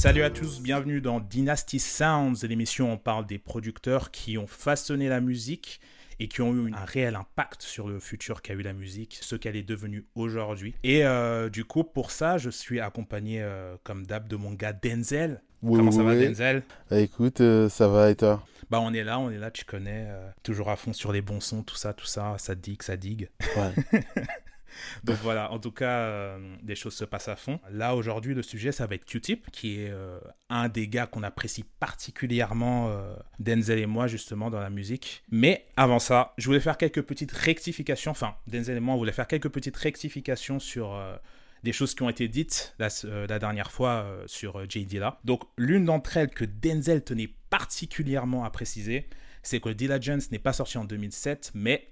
Salut à tous, bienvenue dans Dynasty Sounds, l'émission où on parle des producteurs qui ont façonné la musique et qui ont eu un réel impact sur le futur qu'a eu la musique, ce qu'elle est devenue aujourd'hui. Et euh, du coup, pour ça, je suis accompagné, euh, comme d'hab, de mon gars Denzel. Oui, Comment oui, ça va, oui. Denzel? Ah, écoute, euh, ça va et toi? Bah, on est là, on est là, tu connais, toujours à fond sur les bons sons, tout ça, tout ça, ça digue, ça digue. Ouais. Donc voilà, en tout cas, euh, des choses se passent à fond. Là, aujourd'hui, le sujet, ça va être Q-Tip, qui est euh, un des gars qu'on apprécie particulièrement, euh, Denzel et moi, justement, dans la musique. Mais avant ça, je voulais faire quelques petites rectifications. Enfin, Denzel et moi, on voulait faire quelques petites rectifications sur des choses qui ont été dites la, dernière fois sur euh, J. Dilla. Donc, l'une d'entre elles que Denzel tenait particulièrement à préciser, c'est que Jones n'est pas sorti en 2007, mais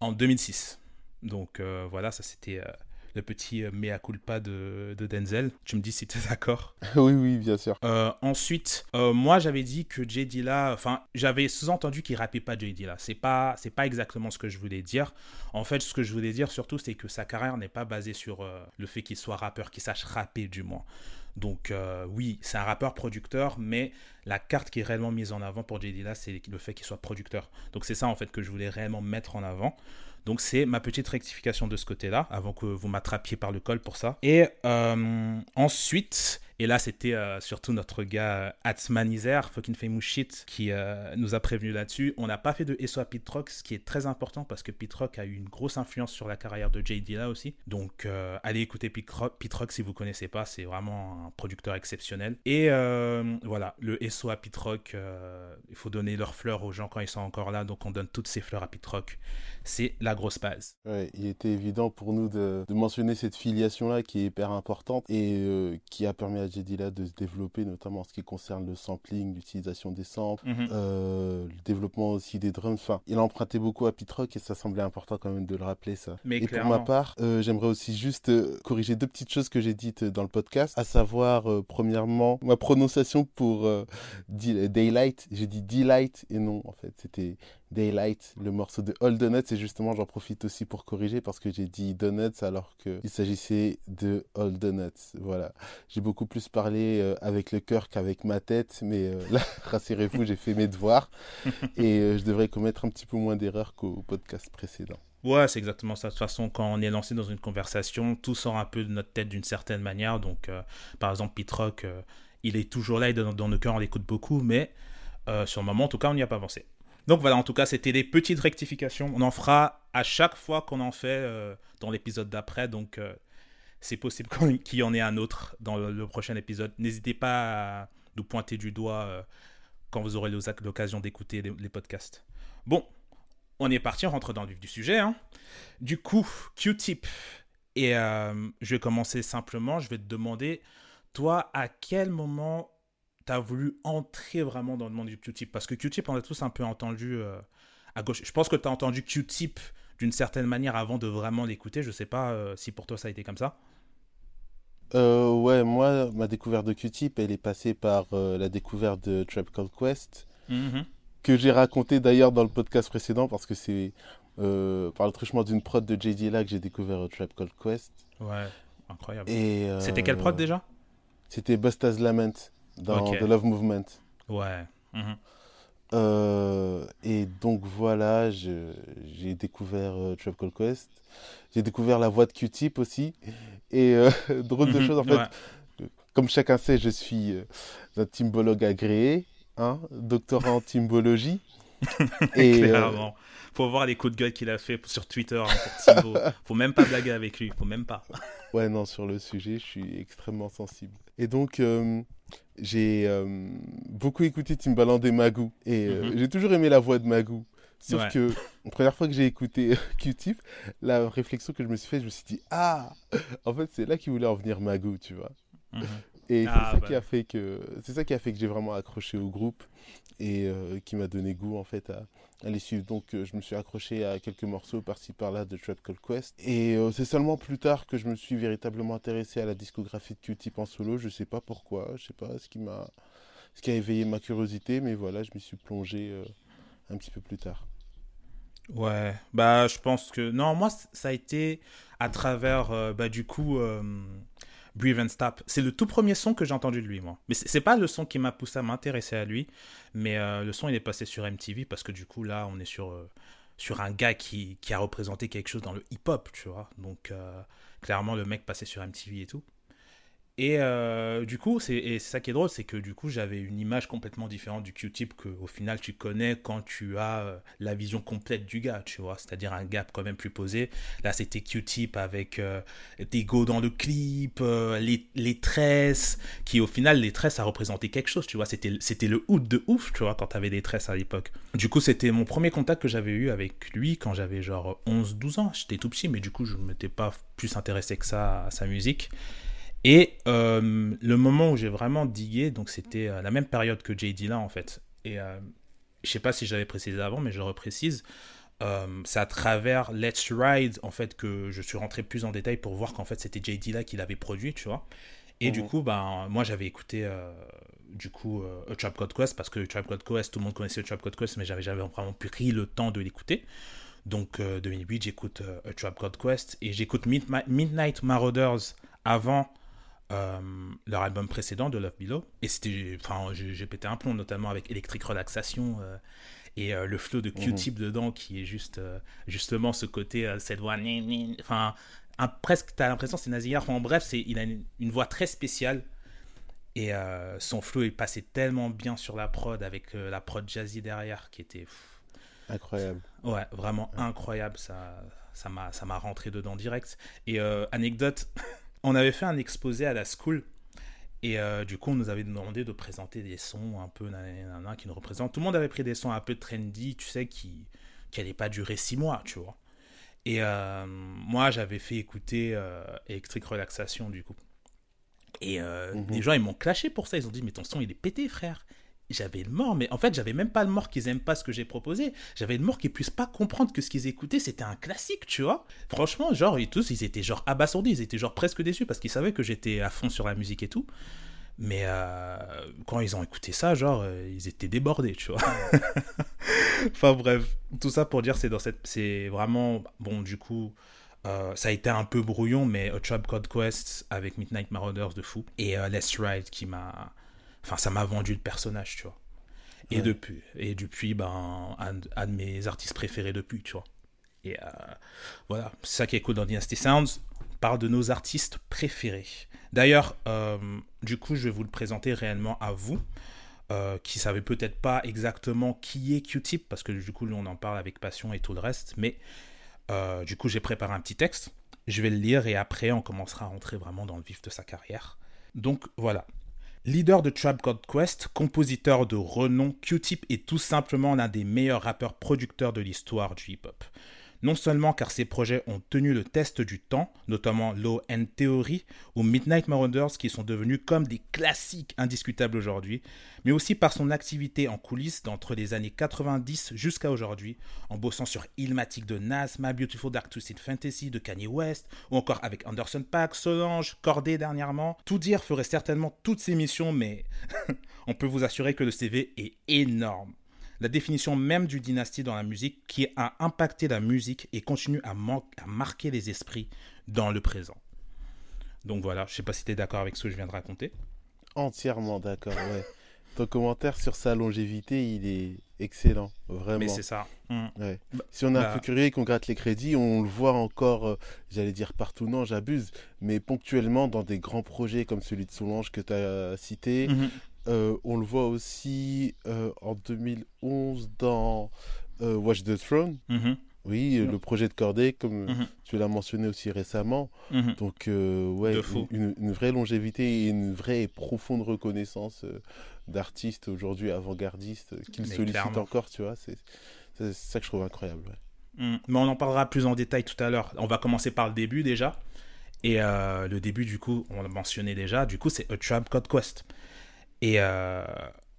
en 2006. Donc euh, voilà, ça c'était euh, le petit euh, mea culpa de, de Denzel. Tu me dis si tu es d'accord. oui, oui, bien sûr. Ensuite, moi j'avais dit que Jay Dilla, enfin j'avais sous-entendu qu'il rappait pas Jay Dilla. C'est pas, c'est pas exactement ce que je voulais dire. En fait, ce que je voulais dire surtout, c'est que sa carrière n'est pas basée sur le fait qu'il soit rappeur, qu'il sache rapper du moins. Donc euh, oui, c'est un rappeur producteur, mais la carte qui est réellement mise en avant pour Jay Dilla, c'est le fait qu'il soit producteur. Donc c'est ça en fait que je voulais réellement mettre en avant. Donc c'est ma petite rectification de ce côté-là, avant que vous m'attrapiez par le col pour ça. Et euh, ensuite, et là c'était euh, surtout notre gars euh, Atzmanizer, fucking famous shit, qui nous a prévenu là-dessus. On n'a pas fait de SO à Pete Rock, ce qui est très important parce que Pete Rock a eu une grosse influence sur la carrière de Jay Dilla aussi. Donc allez écouter Pete Rock, Pete Rock si vous connaissez pas, c'est vraiment un producteur exceptionnel. Et voilà, le SO à Pete Rock, euh, il faut donner leurs fleurs aux gens quand ils sont encore là, donc on donne toutes ces fleurs à Pete Rock. C'est la grosse base. Ouais, il était évident pour nous de, de mentionner cette filiation-là qui est hyper importante et euh, qui a permis à Jedila de se développer, notamment en ce qui concerne le sampling, l'utilisation des samples, Mhm. euh, le développement aussi des drums. Enfin, il a emprunté beaucoup à Pete Rock et ça semblait important quand même de le rappeler, ça. Mais Et pour clairement. ma part, euh, j'aimerais aussi juste corriger deux petites choses que j'ai dites dans le podcast, à savoir, premièrement, ma prononciation pour Daylight. J'ai dit Delight et non, en fait, c'était Daylight, le morceau de All Donuts. Justement, j'en profite aussi pour corriger parce que j'ai dit Donuts alors qu'il s'agissait de All Donuts. Voilà. J'ai beaucoup plus parlé euh, avec le cœur qu'avec ma tête, mais euh, là, rassurez-vous, j'ai fait mes devoirs et euh, je devrais commettre un petit peu moins d'erreurs qu'au podcast précédent. Ouais, c'est exactement ça. De toute façon, quand on est lancé dans une conversation, tout sort un peu de notre tête d'une certaine manière. Donc, par exemple, Pete Rock, euh, il est toujours là et dans, dans nos cœurs, on l'écoute beaucoup, mais sur le moment, en tout cas, on n'y a pas avancé. Donc voilà, en tout cas, c'était des petites rectifications. On en fera à chaque fois qu'on en fait euh, dans l'épisode d'après. Donc, euh, c'est possible qu'il y en ait un autre dans le, prochain épisode. N'hésitez pas à nous pointer du doigt euh, quand vous aurez l'occasion d'écouter les, podcasts. Bon, on est parti, on rentre dans le vif du sujet. hein. Du coup, Q-Tip. Et je vais commencer simplement. Je vais te demander, toi, à quel moment tu as voulu entrer vraiment dans le monde du Q-Tip? Parce que Q-Tip, on a tous un peu entendu euh, à gauche. Je pense que tu as entendu Q-Tip d'une certaine manière avant de vraiment l'écouter. Je sais pas euh, si pour toi ça a été comme ça. Euh, ouais, moi, ma découverte de Q-Tip, elle est passée par euh, la découverte de Trap Called Quest, Mhm. que j'ai raconté d'ailleurs dans le podcast précédent, parce que c'est par le truchement d'une prod de JD là que j'ai découvert Trap Called Quest. Ouais, incroyable. C'était quelle prod déjà? C'était Busta's Lament dans Ok. The Love Movement. Ouais. Mhm. Euh, et donc voilà, j'ai découvert euh, Trap Called Quest. J'ai découvert la voix de Q-Tip aussi. Et euh, drôle de Mhm. chose, en fait, Ouais. comme chacun sait, je suis euh, un timbologue agréé, hein, doctorat en timbologie. Et, euh, Clairement. Faut voir les coups de gueule qu'il a fait sur Twitter hein, pour Thibaut. Faut même pas blaguer avec lui. Faut même pas. ouais, non, sur le sujet, je suis extrêmement sensible. Et donc, euh, j'ai euh, beaucoup écouté Timbaland et Magoo. Et euh, Mhm. j'ai toujours aimé la voix de Magoo. Sauf Ouais. que, la première fois que j'ai écouté Q-Tip, la réflexion que je me suis faite, je me suis dit, ah, en fait, c'est là qu'il voulait en venir Magoo, tu vois. Mhm. Et Ah, c'est ça bah. qui a fait que c'est ça qui a fait que j'ai vraiment accroché au groupe et euh, qui m'a donné goût en fait à, à les suivre. Donc euh, je me suis accroché à quelques morceaux par-ci par-là de Trap Call Quest et euh, c'est seulement plus tard que je me suis véritablement intéressé à la discographie de Q-Tip en solo. Je sais pas pourquoi, je sais pas ce qui m'a ce qui a éveillé ma curiosité, mais voilà, je m'y suis plongé euh, un petit peu plus tard. Ouais, bah je pense que non, moi ça a été à travers euh, bah du coup euh, Breathe and Stop. C'est le tout premier son que j'ai entendu de lui, moi. Mais c'est pas le son qui m'a poussé à m'intéresser à lui, mais euh, le son il est passé sur MTV parce que du coup là on est sur, euh, sur un gars qui, qui, a représenté quelque chose dans le hip-hop, tu vois. Donc euh, clairement le mec passait sur MTV et tout. Et euh, du coup, c'est ça qui est drôle, c'est que du coup, j'avais une image complètement différente du Q-tip qu'au final tu connais quand tu as euh, la vision complète du gars, tu vois, c'est-à-dire un gap quand même plus posé. Là, c'était Q-tip avec euh, des go dans le clip, les, les, tresses, qui au final, les tresses, ça représentait quelque chose, tu vois, c'était le hood de ouf, tu vois, quand t'avais des tresses à l'époque. Du coup, c'était mon premier contact que j'avais eu avec lui quand j'avais genre 11-12 ans. J'étais tout petit, mais du coup, je ne m'étais pas plus intéressé que ça à sa musique. Et euh, le moment où j'ai vraiment digué, donc c'était la même période que JD là en fait. Et euh, je sais pas si j'avais précisé avant, mais je le reprécise. Euh, c'est à travers Let's Ride en fait que je suis rentré plus en détail pour voir qu'en fait c'était JD là qui l'avait produit, tu vois. Et du mhm. coup, ben, moi j'avais écouté du coup A Trap Code Quest parce que Trap Code Quest, tout le monde connaissait A Trap Code Quest, mais j'avais jamais vraiment pris le temps de l'écouter. Donc 2008, j'écoute A Trap Code Quest et j'écoute Midnight Marauders avant euh, leur album précédent de Love Below. Et c'était, enfin, j'ai pété un plomb, notamment avec Electric Relaxation euh, et euh, le flow de Q-Tip mhm. dedans, qui est juste, justement ce côté, cette voix, enfin, presque, t'as l'impression c'est Nazir. en bref, c'est, il a une, voix très spéciale. Et son flow est passé tellement bien sur la prod avec la prod jazzy derrière qui était incroyable. Ouais, vraiment incroyable. Ça, ça m'a, ça m'a rentré dedans direct. Et anecdote, on avait fait un exposé à la school. Et euh, du coup, on nous avait demandé de présenter des sons un peu qui nous représentent. Tout le monde avait pris des sons un peu trendy, tu sais, qui n'allaient pas durer six mois, tu vois. Et euh, moi, j'avais fait écouter euh, Electric Relaxation, du coup. Et mhm. les gens, ils m'ont clashé pour ça. Ils ont dit, mais ton son, il est pété, frère j'avais le mort, mais en fait, j'avais même pas le mort qu'ils aiment pas ce que j'ai proposé. J'avais le mort qu'ils puissent pas comprendre que ce qu'ils écoutaient, c'était un classique, tu vois. Franchement, genre, ils tous, ils étaient genre abasourdis, ils étaient genre presque déçus parce qu'ils savaient que j'étais à fond sur la musique et tout. Mais euh, quand ils ont écouté ça, genre, euh, ils étaient débordés, tu vois. enfin bref, tout ça pour dire, c'est dans cette, c'est vraiment, bon, du coup, euh, ça a été un peu brouillon, mais A Tribe Code Quest avec Midnight Marauders de fou et Let's Ride qui m'a Enfin, ça m'a vendu le personnage, tu vois. Et depuis, et depuis, ben, un, de mes artistes préférés depuis, tu vois. Et euh, voilà, c'est ça qui est cool dans Dynasty Sounds. On parle de nos artistes préférés. D'ailleurs, euh, du coup, je vais vous le présenter réellement à vous, euh, qui savez peut-être pas exactement qui est Q-Tip, parce que du coup, on en parle avec passion et tout le reste. Mais euh, du coup, j'ai préparé un petit texte. Je vais le lire et après, on commencera à rentrer vraiment dans le vif de sa carrière. Donc voilà, Leader de Trap God Quest, compositeur de renom, Q-Tip est tout simplement l'un des meilleurs rappeurs producteurs de l'histoire du hip-hop non seulement car ses projets ont tenu le test du temps, notamment Low End Theory ou Midnight Marauders qui sont devenus comme des classiques indiscutables aujourd'hui, mais aussi par son activité en coulisses d'entre les années 90 jusqu'à aujourd'hui, en bossant sur Ilmatic de Nas, My Beautiful Dark Twisted Fantasy de Kanye West, ou encore avec Anderson Paak, Solange, Cordé dernièrement. Tout dire ferait certainement toutes ces missions, mais on peut vous assurer que le CV est énorme la définition même du dynastie dans la musique qui a impacté la musique et continue à, à marquer les esprits dans le présent. Donc voilà, je sais pas si tu es d'accord avec ce que je viens de raconter. Entièrement d'accord, ouais. Ton commentaire sur sa longévité, il est excellent, vraiment. Mais c'est ça. Mm. Ouais. si on est un bah peu curieux et qu'on gratte les crédits, on le voit encore, euh, j'allais dire partout, non, j'abuse, mais ponctuellement dans des grands projets comme celui de Solange que tu as cité, mm-hmm. Euh, on le voit aussi euh, en 2011 dans euh, Watch the Throne. Mhm. Oui, le projet de Corday, comme mhm. tu l'as mentionné aussi récemment. Mhm. Donc, ouais, une, vraie longévité et une vraie et profonde reconnaissance d'artistes aujourd'hui avant-gardistes qui le sollicitent encore, tu vois. C'est ça que je trouve incroyable. Mais on en parlera plus en détail tout à l'heure. On va commencer par le début déjà. Et le début, du coup, on l'a mentionné déjà, du coup, c'est A Trap Code Quest. Et euh,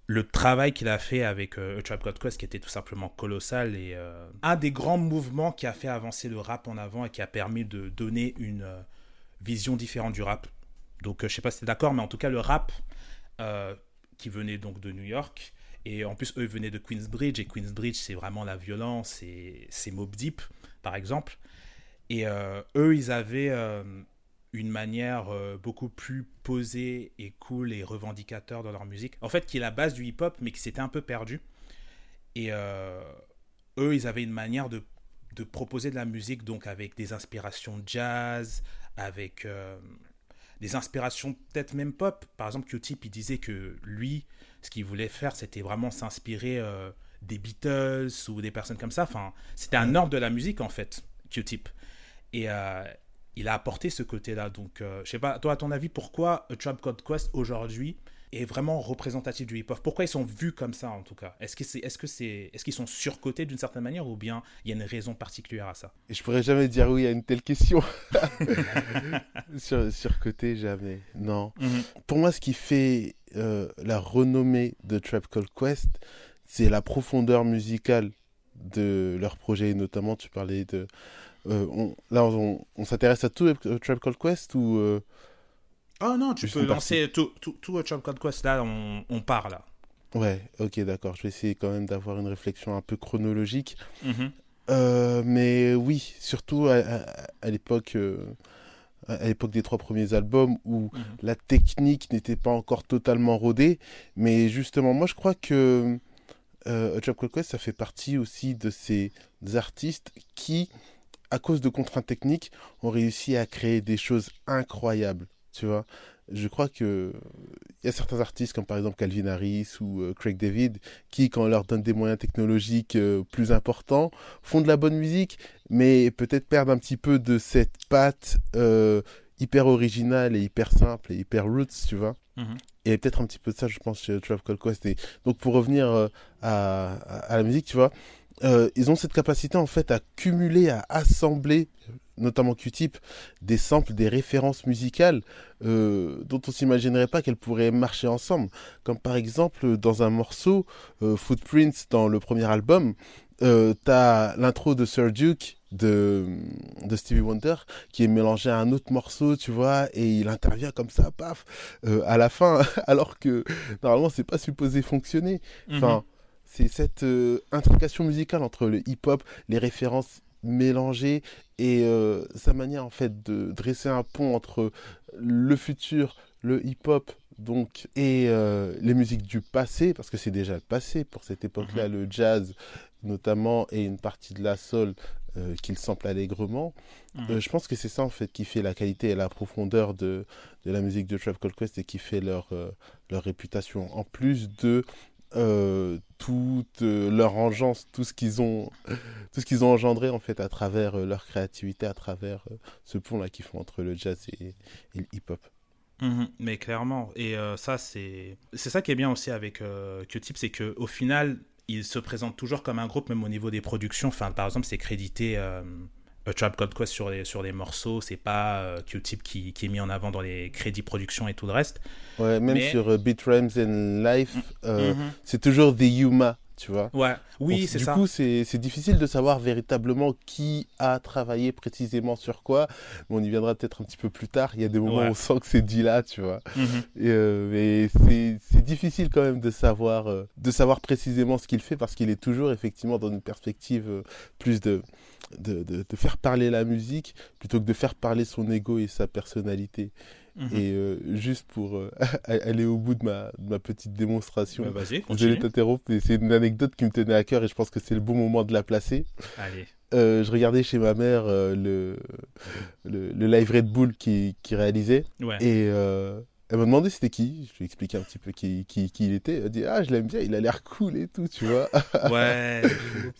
le travail qu'il a fait avec euh, Trap God Quest, qui était tout simplement colossal, et euh, un des grands mouvements qui a fait avancer le rap en avant et qui a permis de donner une vision différente du rap. Donc, je sais pas si tu es d'accord, mais en tout cas, le rap qui venait donc de New York, et en plus, eux venaient de Queensbridge, et Queensbridge, c'est vraiment la violence, et c'est Mob Deep, par exemple. Et eux, ils avaient une manière beaucoup plus posée et cool et revendicateur dans leur musique. En fait, qui est la base du hip-hop, mais qui s'était un peu perdu. Et eux, ils avaient une manière de, de, proposer de la musique donc avec des inspirations jazz, avec des inspirations peut-être même pop. Par exemple, Q-Tip, il disait que lui, ce qu'il voulait faire, c'était vraiment s'inspirer euh, des Beatles ou des personnes comme ça. Enfin, c'était un ordre de la musique, en fait, Q-Tip. Et euh, il a apporté ce côté-là. Donc, euh, je sais pas, toi, à ton avis, pourquoi A Trap Code Quest aujourd'hui est vraiment représentatif du hip-hop? Pourquoi ils sont vus comme ça en tout cas? Est-ce que c'est, est-ce que c'est, est-ce qu'ils sont surcotés d'une certaine manière ou bien il y a une raison particulière à ça? Et je pourrais jamais dire oui à une telle question. Sur, surcoté jamais. Non. Mhm. Pour moi, ce qui fait euh, la renommée de Trap Call Quest, c'est la profondeur musicale de leur projet. notamment, tu parlais de on, là, on, s'intéresse à tout Trap Call Quest ou euh, Oh non, tu peux lancer tout, tout, tout Code Quest, là, on, on part là. Ouais, ok, d'accord. Je vais essayer quand même d'avoir une réflexion un peu chronologique. Mhm. Euh, mais oui, surtout à, l'époque euh, à l'époque des trois premiers albums où mhm. la technique n'était pas encore totalement rodée. Mais justement, moi je crois que euh, Code Quest, ça fait partie aussi de ces artistes qui, à cause de contraintes techniques, ont réussi à créer des choses incroyables tu vois. Je crois que il y a certains artistes comme par exemple Calvin Harris ou euh, Craig David qui, quand on leur donne des moyens technologiques euh, plus importants, font de la bonne musique, mais peut-être perdent un petit peu de cette patte euh, hyper originale et hyper simple et hyper roots, tu vois. Et peut-être un petit peu de ça, je pense, chez Trav Quest. Et donc pour revenir à, à, la musique, tu vois, ils ont cette capacité en fait à cumuler, à assembler notamment Q-Tip, des samples, des références musicales euh, dont on s'imaginerait pas qu'elles pourraient marcher ensemble. Comme par exemple dans un morceau, euh, Footprints, dans le premier album, euh, as l'intro de Sir Duke de, de Stevie Wonder qui est mélangé à un autre morceau, tu vois, et il intervient comme ça, paf, euh, à la fin, alors que normalement c'est pas supposé fonctionner. Enfin, mhm. C'est cette intrication musicale entre le hip-hop, les références mélangées et euh, sa manière en fait de dresser un pont entre le futur, le hip-hop donc et euh, les musiques du passé parce que c'est déjà le passé pour cette époque-là, mhm. le jazz notamment et une partie de la soul euh, qu'il sample allègrement. Mhm. je pense que c'est ça en fait qui fait la qualité et la profondeur de, de la musique de Trap Call Quest et qui fait leur, leur réputation. En plus de euh, toute euh, leur engeance, tout ce qu'ils ont, tout ce qu'ils ont engendré en fait à travers euh, leur créativité, à travers ce pont là qu'ils font entre le jazz et, le hip-hop. Mhm, mais clairement, et ça c'est c'est ça qui est bien aussi avec Q-Tip, c'est que au final il se présente toujours comme un groupe, même au niveau des productions. Enfin, par exemple, c'est crédité Trap Code Quest sur les, sur les morceaux, c'est pas euh, Q-Tip qui, qui, est mis en avant dans les crédits production et tout le reste. Ouais, même sur euh, Beat Rhymes and Life, mm, euh, mm-hmm. c'est toujours The Yuma, tu vois. Ouais, oui, c'est ça. Du coup, c'est difficile de savoir véritablement qui a travaillé précisément sur quoi. Mais on y viendra peut-être un petit peu plus tard. Il y a des moments où on sent que c'est dit là, tu vois. Mm-hmm. mais c'est difficile quand même de savoir, de savoir précisément ce qu'il fait parce qu'il est toujours effectivement dans une perspective plus de de, de, faire parler la musique plutôt que de faire parler son ego et sa personnalité. Mhm. Et euh, juste pour euh, aller au bout de ma, ma petite démonstration, bah, je vais t'interrompre, c'est une anecdote qui me tenait à cœur et je pense que c'est le bon moment de la placer. Allez. Euh, je regardais chez ma mère le, le, le, live Red Bull qui, qui réalisait. Ouais. Et elle m'a demandé c'était qui. Je lui ai expliqué un petit peu qui, qui, qui il était. Elle a dit Ah, je l'aime bien, il a l'air cool et tout, tu vois. Ouais.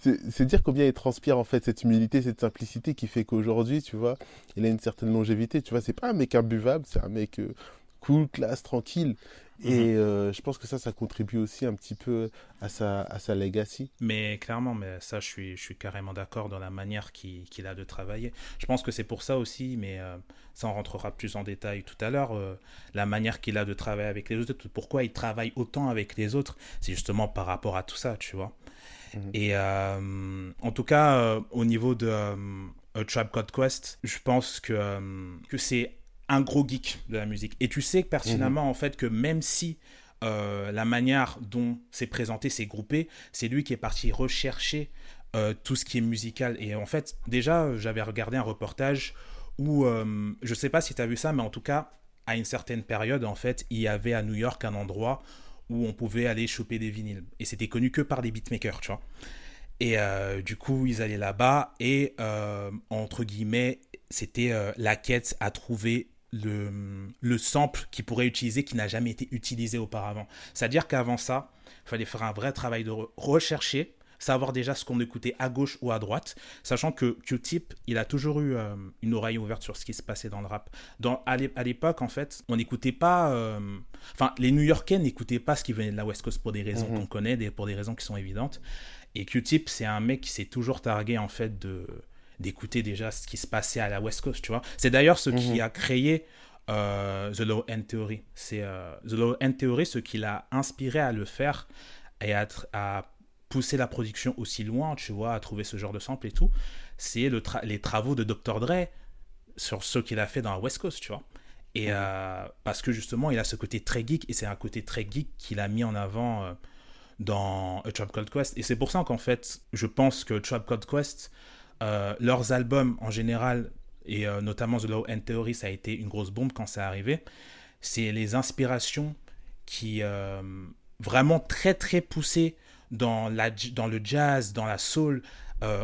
c'est dire combien il transpire en fait cette humilité, cette simplicité qui fait qu'aujourd'hui, tu vois, il a une certaine longévité. Tu vois, c'est pas un mec imbuvable, c'est un mec euh, cool, classe, tranquille. Et mhm. euh, je pense que ça, ça contribue aussi un petit peu à sa, à sa legacy. Mais clairement, mais ça, je suis, je suis carrément d'accord dans la manière qu'il a de travailler. Je pense que c'est pour ça aussi, mais euh, ça en rentrera plus en détail tout à l'heure, euh, la manière qu'il a de travailler avec les autres. Pourquoi il travaille autant avec les autres, c'est justement par rapport à tout ça, tu vois. Mhm. Et en tout cas, au niveau de Tribe Code Quest, je pense que, que c'est un gros geek de la musique. Et tu sais pertinemment, mhm. en fait, que même si euh, la manière dont c'est présenté, c'est groupé, c'est lui qui est parti rechercher euh, tout ce qui est musical. Et en fait, déjà, j'avais regardé un reportage où, euh, je sais pas si tu as vu ça, mais en tout cas, à une certaine période, en fait, il y avait à New York un endroit où on pouvait aller choper des vinyles. Et c'était connu que par des beatmakers, tu vois. Et euh, du coup, ils allaient là-bas et, entre guillemets, c'était la quête à trouver le, le sample qu'ils pourraient utiliser qui n'a jamais été utilisé auparavant. C'est-à-dire qu'avant ça, il fallait faire un vrai travail de rechercher, savoir déjà ce qu'on écoutait à gauche ou à droite, sachant que Q-Tip, il a toujours eu une oreille ouverte sur ce qui se passait dans le rap. Dans, à l'époque, en fait, on n'écoutait pas... Enfin, les New-Yorkais n'écoutaient pas ce qui venait de la West Coast pour des raisons mhm. qu'on connaît, des, pour des raisons qui sont évidentes. Et Q-Tip, c'est un mec qui s'est toujours targué, en fait, de d'écouter déjà ce qui se passait à la West Coast, tu vois. C'est d'ailleurs ce qui mhm. a créé euh, The Low End Theory. C'est euh, The Low End Theory ce qui l'a inspiré à le faire et à, à, pousser la production aussi loin, tu vois, à trouver ce genre de sample et tout. C'est le les travaux de Dr. Dre sur ce qu'il a fait dans la West Coast, tu vois. Et mhm. euh, parce que justement, il a ce côté très geek et c'est un côté très geek qu'il a mis en avant dans A Tribe Called Quest. Et c'est pour ça qu'en fait, je pense que Tribe Called Quest, euh, leurs albums en général, et euh, notamment The Low End Theory, ça a été une grosse bombe quand c'est arrivé. C'est les inspirations qui euh, vraiment très très poussées dans, la, dans le jazz, dans la soul,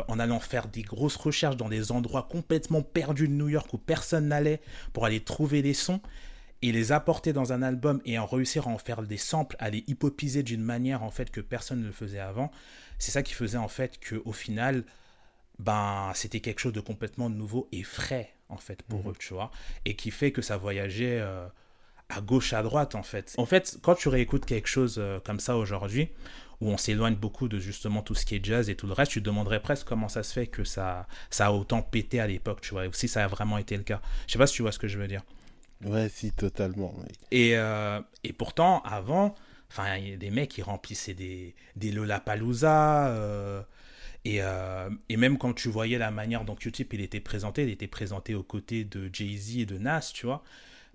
en allant faire des grosses recherches dans des endroits complètement perdus de New York où personne n'allait pour aller trouver des sons et les apporter dans un album et en réussir à en faire des samples, à les hypopiser d'une manière en fait que personne ne le faisait avant, c'est ça qui faisait en fait que au final, ben c'était quelque chose de complètement nouveau et frais en fait pour mhm. eux, tu vois, et qui fait que ça voyageait euh, à gauche à droite en fait. En fait, quand tu réécoutes quelque chose euh, comme ça aujourd'hui, où on s'éloigne beaucoup de justement tout ce qui est jazz et tout le reste, tu te demanderais presque comment ça se fait que ça, ça a autant pété à l'époque, tu vois, et si ça a vraiment été le cas. Je sais pas si tu vois ce que je veux dire. Ouais, si, totalement. Et, euh, et pourtant, avant, enfin, il y a des mecs qui remplissaient des, des Lollapalooza. Euh, et, euh, et, même quand tu voyais la manière dont Q-Tip il était présenté, il était présenté aux côtés de Jay-Z et de Nas, tu vois.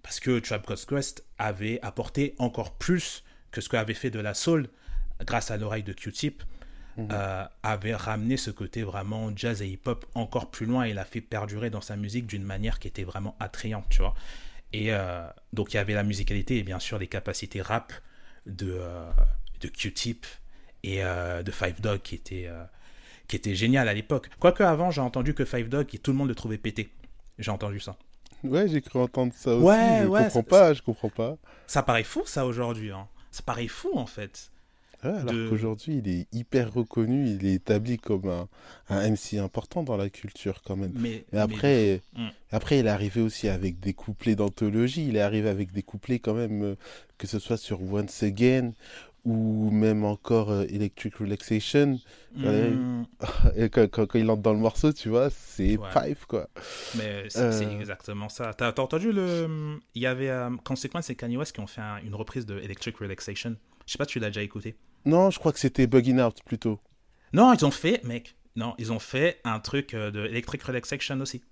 Parce que Trap Quest avait apporté encore plus que ce qu'avait fait de la soul grâce à l'oreille de Q-Tip. Mhm. avait ramené ce côté vraiment jazz et hip-hop encore plus loin et l'a fait perdurer dans sa musique d'une manière qui était vraiment attrayante, tu vois. Et euh, donc il y avait la musicalité et bien sûr les capacités rap de, euh, de Q-Tip et euh, de Five Dog qui était, qui était génial à l'époque. Quoique avant j'ai entendu que Five Dog, tout le monde le trouvait pété. J'ai entendu ça. Ouais, j'ai cru entendre ça aussi. Ouais, je comprends pas, je comprends pas. Ça paraît fou ça aujourd'hui. Hein. Ça paraît fou en fait alors qu'aujourd'hui, il est hyper reconnu, il est établi comme un, un MC important dans la culture quand même. Mais, après, hmm. après, il est arrivé aussi avec des couplets d'anthologie, il est arrivé avec des couplets quand même, euh, que ce soit sur Once Again ou même encore euh, Electric Relaxation. Hmm. Quand, quand, il entre dans le morceau, tu vois, c'est Five, quoi. Mais c'est euh. exactement ça. T'as as entendu le... Il y avait Consequence et Kanye West qui ont fait une reprise de Electric Relaxation. Je sais pas si tu l'as déjà écouté? Non, je crois que c'était Bugging Out plutôt. Non, ils ont fait, mec, non, ils ont fait un truc euh, de Electric Relaxation aussi.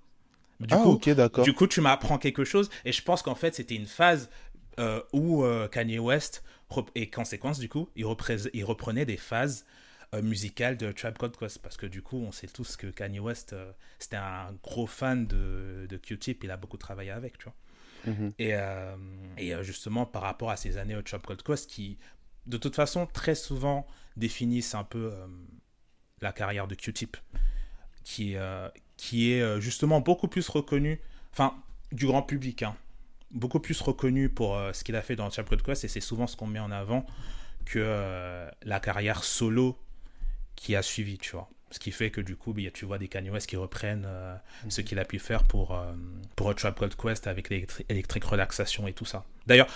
Du ah, coup, ok, d'accord. Du coup, tu m'apprends quelque chose, et je pense qu'en fait, c'était une phase euh, où euh, Kanye West, et conséquence, du coup, il, il reprenait des phases musicales de Tribe Called Quest, parce que du coup, on sait tous que Kanye West, c'était un gros fan de, de Q-Tip, il a beaucoup travaillé avec, tu vois. Mhm. Et, et justement, par rapport à ces années au Tribe Called Quest, qui de toute façon, très souvent définissent un peu euh, la carrière de Q-Tip, qui, euh, qui est euh, justement beaucoup plus reconnu, enfin, du grand public, hein, beaucoup plus reconnu pour ce qu'il a fait dans Chapter Quest, et c'est souvent ce qu'on met en avant que la carrière solo qui a suivi, tu vois. Ce qui fait que du coup, bah, tu vois des Kanye West qui reprennent ce qu'il a pu faire pour, pour Trap Quest avec l'électrique relaxation et tout ça. D'ailleurs,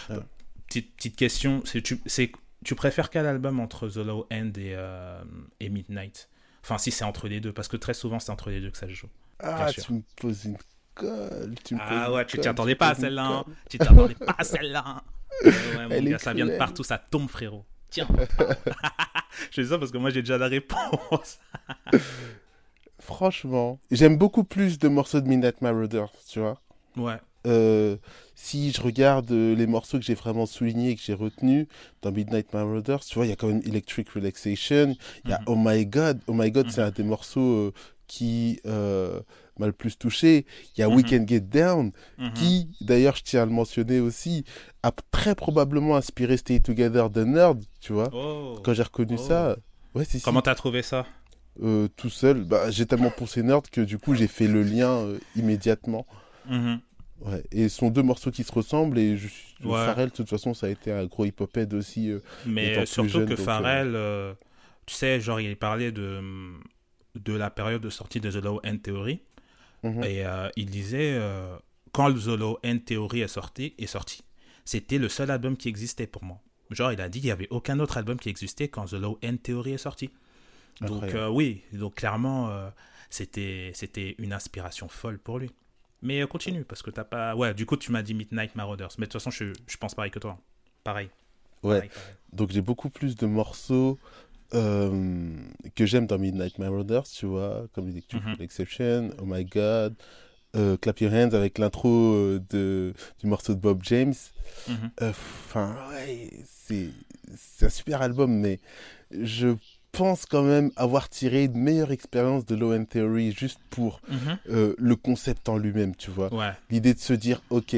petite, petite question, c'est tu préfères quel album entre The Low End et, euh, et Midnight? Enfin, si c'est entre les deux, parce que très souvent c'est entre les deux que ça se joue. Ah, tu me poses une colle. Tu me ah ouais, tu t'attendais pas à celle-là. Hein. Tu t'attendais pas à celle-là. Ouais, mon gars, ça vient de partout, ça tombe, frérot. Tiens. je dis ça parce que moi j'ai déjà la réponse. Franchement, j'aime beaucoup plus de morceaux de Midnight Marauders, tu vois. Ouais. Euh, si je regarde euh, les morceaux que j'ai vraiment soulignés, que j'ai retenus dans Midnight Marauders, tu vois, il y a quand même Electric Relaxation, il y a mhm. Oh My God. Oh My God, c'est mhm. un des morceaux euh, qui euh, m'a le plus touché. Il y a Mhm. We Can Get Down, Mhm. qui, d'ailleurs, je tiens à le mentionner aussi, a très probablement inspiré Stay Together de Nerd, tu vois. Oh. Quand j'ai reconnu Oh. ça, ouais, si, si, Comment t'as trouvé ça? Euh, tout seul, bah, j'ai tellement pensé Nerd que du coup, j'ai fait le lien euh, immédiatement. Mhm. Ouais. Et ce sont deux morceaux qui se ressemblent, et je. Ouais. Pharrell, de toute façon, ça a été un gros hip-hop aussi. Mais surtout jeune, que Pharrell, tu sais, genre, il parlait de, de la période de sortie de The Low End Theory. mhm. Et euh, il disait, euh, quand The Low End Theory est sorti, est sorti, c'était le seul album qui existait pour moi. Genre, il a dit qu'il n'y avait aucun autre album qui existait quand The Low End Theory est sorti. Donc, euh, oui, donc clairement, c'était c'était une inspiration folle pour lui. Mais continue, parce que t'as pas. Ouais, du coup, tu m'as dit Midnight Marauders. Mais de toute façon, je, je pense pareil que toi. Pareil. Ouais. Pareil, pareil. Donc j'ai beaucoup plus de morceaux euh, que j'aime dans Midnight Marauders, tu vois, comme les Mhm. Exception, Oh My God, euh, Clap Your Hands avec l'intro euh, de du morceau de Bob James. Mhm. Enfin, ouais, c'est un super album, mais je pense quand même avoir tiré une meilleure expérience de Low End Theory juste pour Mhm. euh, le concept en lui-même, tu vois Ouais. l'idée de se dire ok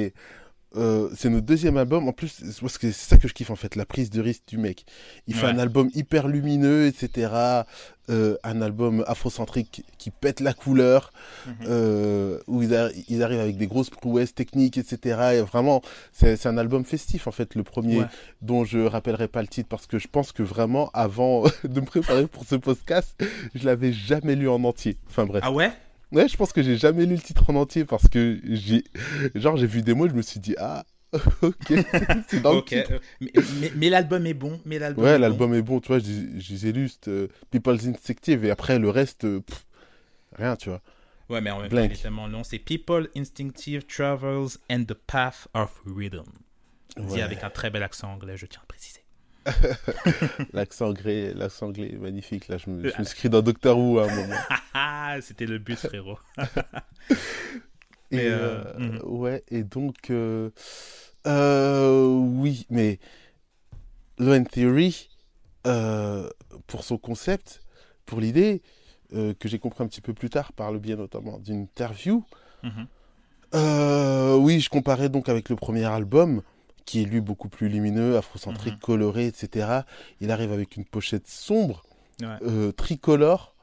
euh, c'est notre deuxième album. En plus c'est- parce que c'est ça que je kiffe en fait la prise de risque du mec. Il fait un album hyper lumineux etc Euh, un album afrocentrique qui pète la couleur. Mhm. euh, où ils, arri- ils arrivent avec des grosses prouesses techniques etc et vraiment c'est c'est un album festif en fait le premier Ouais. dont je rappellerai pas le titre parce que je pense que vraiment avant de me préparer pour ce podcast je l'avais jamais lu en entier. Enfin bref. Ah ouais? Ouais, je pense que j'ai jamais lu le titre en entier parce que j'ai, genre, j'ai vu des mots, je me suis dit, ah, ok, c'est dans Ok. le titre. euh, mais mais, mais l'album est bon. Mais l'album Ouais, l'album est bon, tu vois, je, juste euh, People's Instinctive et après le reste, euh, pff, rien, tu vois. Ouais, mais en même temps, il est tellement long. C'est People Instinctive Travels and the Path of Rhythm. Dit avec un très bel accent anglais, je tiens à préciser. L'accent anglais, l'accent anglais magnifique, là, je me, je me suis écrit dans Doctor Who à un moment. Ah, c'était le but, frérot. Et, euh, euh, mhm. ouais, et donc, euh, oui, mais Low Theory, pour son concept, pour l'idée, que j'ai compris un petit peu plus tard par le biais notamment d'une interview, Mhm. oui, je comparais donc avec le premier album, qui est lui beaucoup plus lumineux, afrocentrique, Mhm. coloré, etc. Il arrive avec une pochette sombre, Ouais. euh, tricolore,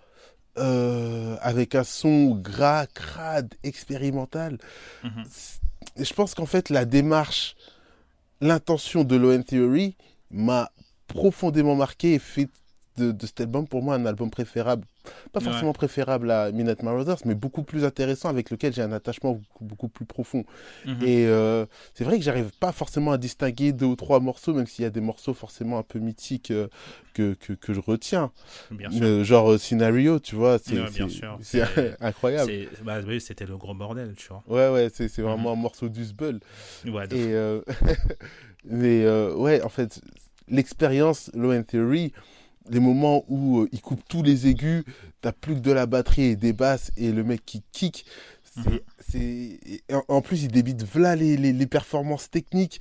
euh, avec un son gras, crade, expérimental. Mhm. Je pense qu'en fait, la démarche, l'intention de l'ON Theory m'a profondément marqué et fait de, de cet album pour moi un album préférable. Pas Ouais. forcément préférable à Midnight Marauders, mais beaucoup plus intéressant avec lequel j'ai un attachement beaucoup, beaucoup plus profond. Mhm. Et euh, c'est vrai que j'arrive pas forcément à distinguer deux ou trois morceaux, même s'il y a des morceaux forcément un peu mythiques euh, que, que, que je retiens. Bien sûr. Euh, genre Scenario, tu vois, c'est Ouais, incroyable. Bah oui, c'était le gros bordel, tu vois. Ouais, ouais, c'est c'est Mhm. vraiment un morceau. Ouais, Et euh, mais ouais, en fait, l'expérience Low Theory, les moments où euh, il coupe tous les aigus, t'as plus que de la batterie et des basses et le mec qui kick, c'est, Mhm. en, en plus il débite voilà les, les, les performances techniques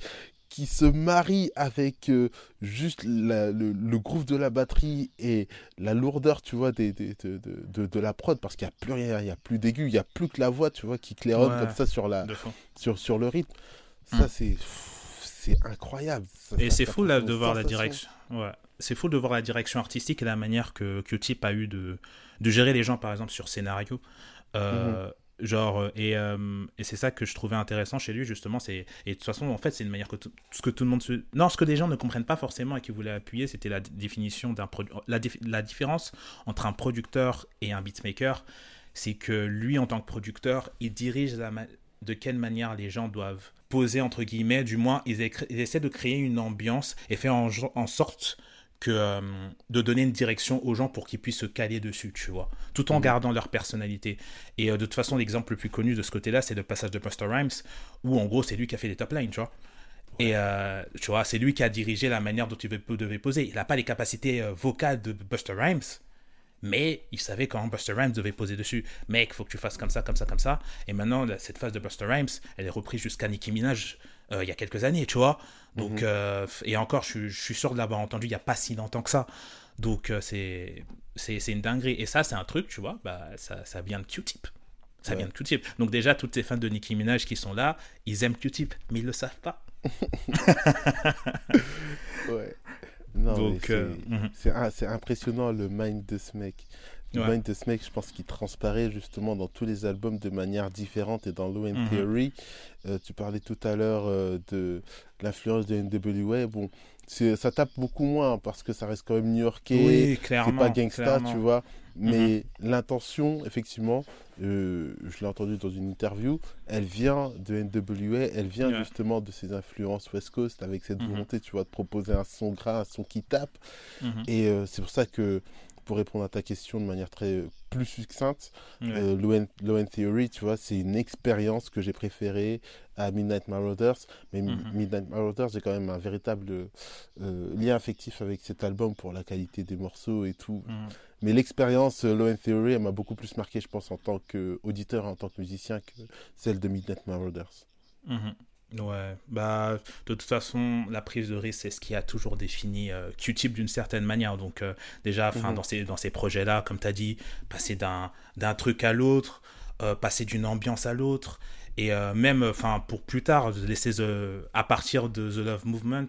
qui se marient avec euh, juste la- le, le groove de la batterie et la lourdeur, tu vois, des, des- de, de, de, de la prod, parce qu'il n'y a plus rien, il n'y a plus d'aigus, il n'y a plus que la voix, tu vois, qui claironne Ouais. comme ça sur la, sur, sur le rythme. Ça, Mm. c'est c'est incroyable. Ça- Et c'est fou là, de voir la direction. Ouais. C'est fou de voir la direction artistique et la manière que Q-Tip a eu de, de gérer les gens, par exemple, sur scénario. Euh, Genre, euh, et, euh, et c'est ça que je trouvais intéressant chez lui, justement. Et de toute façon, en fait, c'est une manière que tout, ce que tout le monde se. Non, ce que les gens ne comprennent pas forcément et qui voulaient appuyer, c'était la définition d'un produit. La, dif- la différence entre un producteur et un beatmaker, c'est que lui, en tant que producteur, il dirige la de quelle manière les gens doivent poser, entre guillemets, du moins, ils, ils essaient de créer une ambiance et faire en, en sorte que euh, de donner une direction aux gens pour qu'ils puissent se caler dessus, tu vois, tout en Mhm. gardant leur personnalité. Et euh, de toute façon, l'exemple le plus connu de ce côté-là, c'est le passage de Buster Rhymes, où en gros, c'est lui qui a fait les top lines, tu vois. Et euh, tu vois, c'est lui qui a dirigé la manière dont il devait- poser. Il n'a pas les capacités vocales de Buster Rhymes, mais il savait quand Buster Rhymes devait poser dessus. Mec, faut que tu fasses comme ça, comme ça, comme ça. Et maintenant, cette phase de Buster Rhymes, elle est reprise jusqu'à Nicki Minaj euh, il y a quelques années, tu vois. Donc, Mhm. euh, et encore, je, suis- je suis sûr de l'avoir entendu il n'y a pas si longtemps que ça. Donc, c'est c'est une dinguerie. Et ça, c'est un truc, tu vois, bah, ça, ça vient de Q-Tip. Ça vient de Q-Tip. Donc déjà, toutes ces fans de Nicki Minaj qui sont là, ils aiment Q-Tip, mais ils le savent pas. ouais. Donc, euh, mhm. c'est impressionnant le mind de ce mec. De ce mec, je pense qu'il transparaît justement dans tous les albums de manière différente et dans Low End mhm. Theory. Euh, tu parlais tout à l'heure euh, de l'influence de NWA. Bon, ça tape beaucoup moins parce que ça reste quand même new-yorkais. c'est pas gangsta, tu vois. Mais mhm. l'intention, effectivement, euh, je l'ai entendu dans une interview, elle vient de NWA, elle vient justement de ses influences West Coast avec cette mhm. volonté, tu vois, de proposer un son gras, un son qui tape. Et c'est pour ça que pour répondre à ta question de manière très plus succincte, euh, Low, End, Theory, tu vois, c'est une expérience que j'ai préférée à Midnight Marauders. Mais mhm. Midnight Marauders, j'ai quand même un véritable euh, lien affectif avec cet album pour la qualité des morceaux et tout. Mhm. Mais l'expérience euh, Low End Theory, elle m'a beaucoup plus marqué, je pense, en tant qu'auditeur, en tant que musicien, que celle de Midnight Marauders. Mhm. Ouais, bah de toute façon, la prise de risque, c'est ce qui a toujours défini euh, Q-Tip d'une certaine manière. Donc euh, déjà, enfin, mhm. dans ces, dans ces projets-là, comme tu as dit, passer d'un, d'un truc à l'autre, euh, passer d'une ambiance à l'autre, et même, enfin, pour plus tard, laisser à partir de The Love Movement,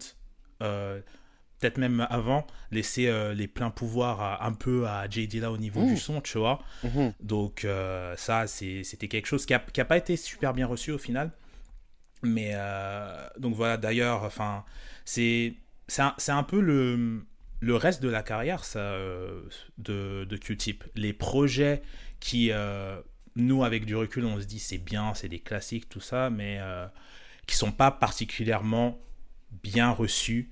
peut-être même avant, laisser les pleins pouvoirs un peu à J.D. là au niveau du mmh. son, tu vois. Mhm. Donc ça, c'était quelque chose qui n'a qui a pas été super bien reçu au final. Mais euh, donc voilà, d'ailleurs, enfin, c'est un, un, peu le, le reste de la carrière ça, euh, de, de Q-Tip. Les projets qui, euh, nous, avec du recul, on se dit c'est bien, c'est des classiques, tout ça, mais qui sont pas particulièrement bien reçus.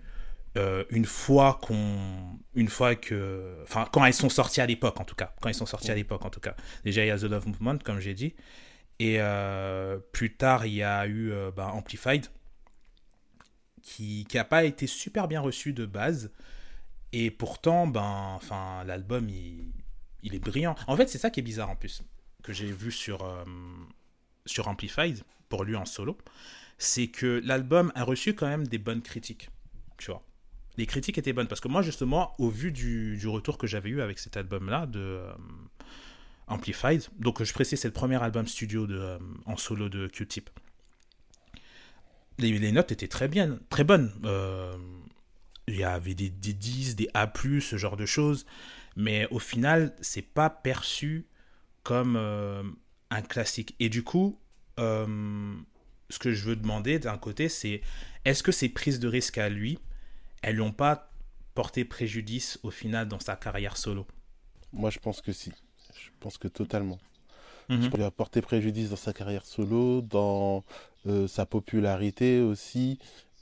une fois qu'on une fois que enfin quand ils sont sortis à l'époque en tout cas quand ils sont sortis à l'époque en tout cas déjà il y a The Love Movement comme j'ai dit et euh, plus tard, il y a eu euh, bah, Amplified, qui n'a pas été super bien reçu de base. Et pourtant, ben, enfin, l'album, il, est brillant. En fait, c'est ça qui est bizarre en plus, que j'ai vu sur, euh, sur Amplified, pour lui en solo. C'est que l'album a reçu quand même des bonnes critiques. Tu vois. Les critiques étaient bonnes. Parce que moi, justement, au vu du, du retour que j'avais eu avec cet album-là, de Amplified. Donc je précise, c'est le premier album studio euh, en solo de Q-Tip. Les, notes étaient très bien, très bonnes. Euh, il y avait des, des 10, des A+, ce genre de choses. Mais au final, c'est pas perçu comme euh, un classique. Et du coup, ce que je veux demander d'un côté, c'est est-ce que ces prises de risque à lui, elles n'ont pas porté préjudice au final dans sa carrière solo? Moi, je pense que si. Je pense que totalement. Mhm. Je lui apporter préjudice dans sa carrière solo, dans euh, sa popularité aussi.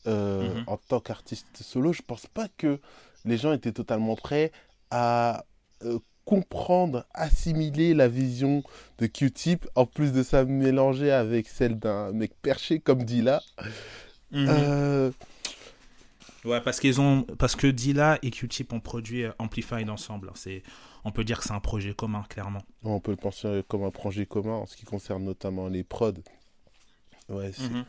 Euh, mhm. En tant qu'artiste solo, je pense pas que les gens étaient totalement prêts à euh, comprendre, assimiler la vision de Q-Tip, en plus de ça mélanger avec celle d'un mec perché comme Dilla. Mhm. Ouais, parce qu'ils ont, parce que Dilla et Q-Tip ont produit Amplified ensemble. C'est on peut dire que c'est un projet commun, clairement. On peut le penser comme un projet commun en ce qui concerne notamment les prods. Ouais, mhm.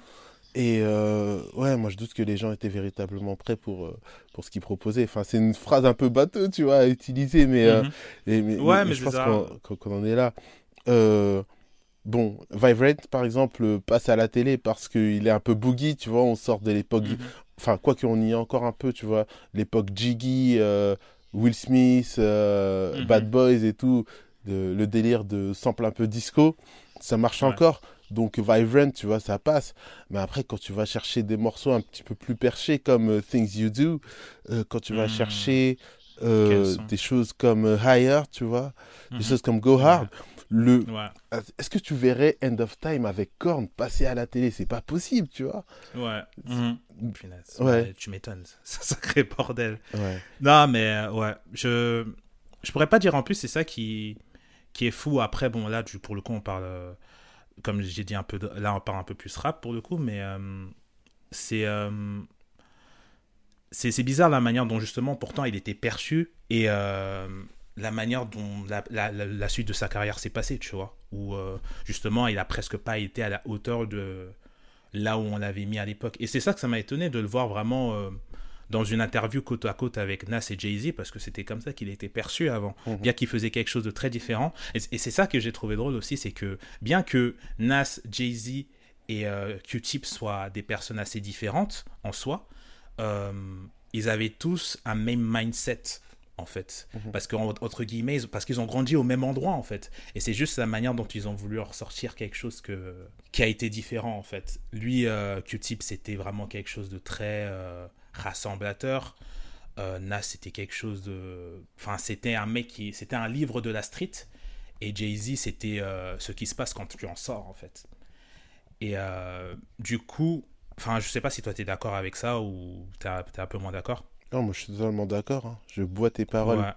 Et euh, ouais, moi je doute que les gens étaient véritablement prêts pour, euh, pour ce qu'ils proposaient. Enfin, c'est une phrase un peu bateau, tu vois, à utiliser, mais, euh, mhm. ouais, mais, je pense qu'on en est là. bon, Vibrate, par exemple, passe à la télé parce qu'il est un peu boogie, tu vois, on sort de l'époque... Mhm. Enfin, quoi qu'on y est encore un peu, tu vois, l'époque Jiggy, Will Smith, euh, mhm. Bad Boys et tout, le délire de sample un peu disco, ça marche encore. Donc Vibrant, tu vois, ça passe. Mais après, quand tu vas chercher des morceaux un petit peu plus perchés comme euh, Things You Do, euh, quand tu vas hmm. chercher des choses comme Higher, tu vois, des mhm. choses comme Go Hard, le est-ce que tu verrais End of Time avec Korn passer à la télé? C'est pas possible tu vois. Ouais, mhm. ouais. tu m'étonnes. C'est un sacré bordel. Ouais. non mais euh, ouais. Je je pourrais pas dire en plus c'est ça qui qui est fou. Après bon là pour le coup on parle euh, comme j'ai dit un peu là on parle un peu plus rap pour le coup mais euh, c'est c'est bizarre la manière dont justement pourtant il était perçu et la manière dont la, suite de sa carrière s'est passée, tu vois. Où euh, justement, il a presque pas été à la hauteur de là où on l'avait mis à l'époque. Et c'est ça que ça m'a étonné de le voir vraiment euh, dans une interview côte à côte avec Nas et Jay-Z, parce que c'était comme ça qu'il était perçu avant, Mhm. bien qu'il faisait quelque chose de très différent. Et, et c'est ça que j'ai trouvé drôle aussi, c'est que bien que Nas, Jay-Z et euh, Q-Tip soient des personnes assez différentes en soi, ils avaient tous un même mindset en fait. Mhm. parce que entre guillemets ils- parce qu'ils ont grandi au même endroit en fait. Et c'est juste la manière dont ils ont voulu ressortir quelque chose que qui a été différent en fait. Lui euh, Q-Tip c'était vraiment quelque chose de très euh, rassemblateur. Euh, Nas c'était quelque chose de enfin c'était un mec qui c'était un livre de la street. Et Jay-Z c'était euh, ce qui se passe quand tu en sors en fait. Et du coup enfin je sais pas si toi tu es d'accord avec ça ou tu es un peu moins d'accord Non, moi je suis totalement d'accord. hein. Je bois tes paroles.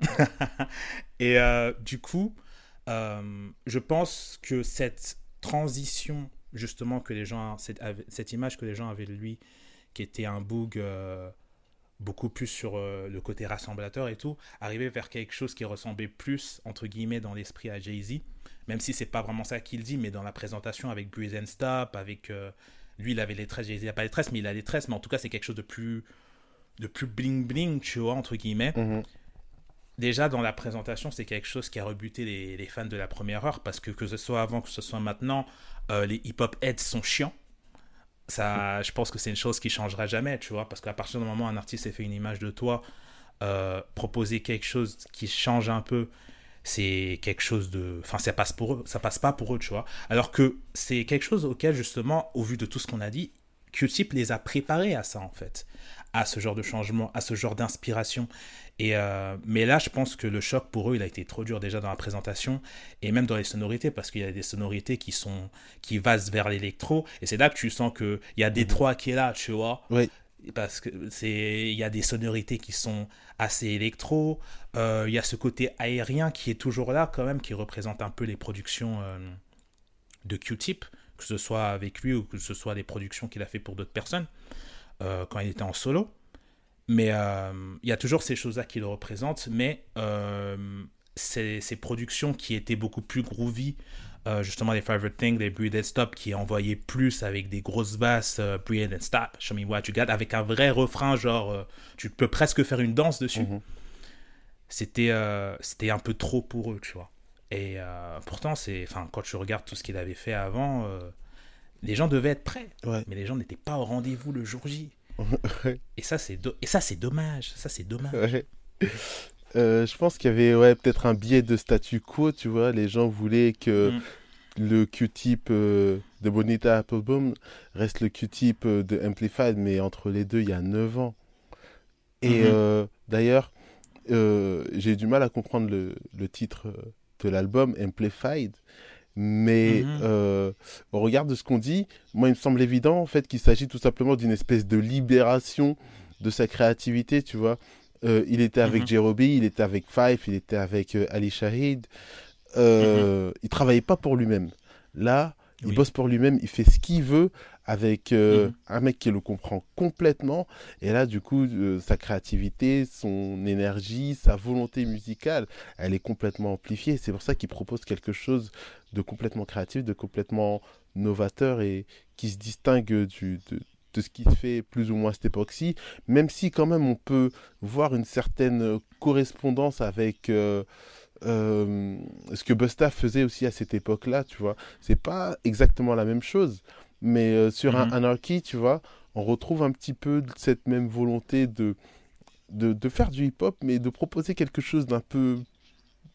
Et euh, du coup, euh, je pense que cette transition, justement, que les gens, cette, cette image que les gens avaient de lui, qui était un boog euh, beaucoup plus sur le côté rassemblateur et tout, arriver vers quelque chose qui ressemblait plus, entre guillemets, dans l'esprit à Jay-Z, même si c'est pas vraiment ça qu'il dit, mais dans la présentation avec Breeze and Stop, avec. lui, il avait les tresses, Jay-Z n'a pas les tresses, mais il a les tresses, mais en tout cas, c'est quelque chose de plus. De plus bling-bling, tu vois, entre guillemets Mhm. déjà dans la présentation, c'est quelque chose qui a rebuté les, les fans de la première heure parce que que ce soit avant, que ce soit maintenant, euh, les hip-hop heads sont chiants. Ça, je pense que c'est une chose qui changera jamais, tu vois, parce qu'à partir du moment où un artiste ait fait une image de toi, euh, proposer quelque chose qui change un peu, c'est quelque chose de, enfin, ça passe pour eux, ça passe pas pour eux, tu vois. Alors que c'est quelque chose auquel justement, au vu de tout ce qu'on a dit, Q-Tip les a préparés à ça en fait, à ce genre de changement, à ce genre d'inspiration. Et euh, mais là, je pense que le choc pour eux, il a été trop dur déjà dans la présentation et même dans les sonorités parce qu'il y a des sonorités qui sont qui vasent vers l'électro et c'est là que tu sens que il y a Détroit qui est là, tu vois. Oui. Parce que c'est il y a des sonorités qui sont assez électro. Euh, il y a ce côté aérien qui est toujours là quand même, qui représente un peu les productions euh, de Q-Tip, que ce soit avec lui ou que ce soit des productions qu'il a fait pour d'autres personnes euh, quand il était en solo. Mais euh, il y a toujours ces choses-là qui le représentent, mais euh, ces, ces productions qui étaient beaucoup plus groovy, justement les Favorite Thing, les Breathe and Stop, qui envoyaient plus avec des grosses basses, Breathe and Stop, Show Me What You Got, avec un vrai refrain, genre, tu peux presque faire une danse dessus. Mhm. C'était c'était un peu trop pour eux, tu vois. Et euh, pourtant, c'est, enfin, quand tu regardes tout ce qu'il avait fait avant, euh, les gens devaient être prêts, Ouais. mais les gens n'étaient pas au rendez-vous le jour J. Ouais. Et ça, c'est do- et ça, c'est dommage. Ça, c'est dommage. Ouais. Euh, je pense qu'il y avait ouais, peut-être un biais de statu quo, tu vois. Les gens voulaient que Mm. le Q-tip euh, de Bonita Appleboom reste le Q-tip euh, de Amplified, mais entre les deux, il y a 9 ans. Et Mhm. euh, d'ailleurs, euh, j'ai du mal à comprendre le, le titre de l'album, Amplified. Mais Mhm. euh, au regard de ce qu'on dit, moi, il me semble évident en fait qu'il s'agit tout simplement d'une espèce de libération de sa créativité, tu vois. Euh, il était avec. Jerobi, il était avec Fife, il était avec euh, Ali Shahid. Euh, Il travaillait pas pour lui-même. Là, il Oui. bosse pour lui-même, il fait ce qu'il veut avec euh, Mhm. un mec qui le comprend complètement. Et là, du coup, euh, sa créativité, son énergie, sa volonté musicale, elle est complètement amplifiée. C'est pour ça qu'il propose quelque chose de complètement créatif, de complètement novateur et qui se distingue du, de, de ce qui se fait plus ou moins à cette époque-ci, même si quand même on peut voir une certaine correspondance avec euh, euh, ce que Busta faisait aussi à cette époque-là, tu vois. C'est pas exactement la même chose, mais euh, sur un Mhm. Anarchy, tu vois, on retrouve un petit peu cette même volonté de, de, de faire du hip-hop, mais de proposer quelque chose d'un peu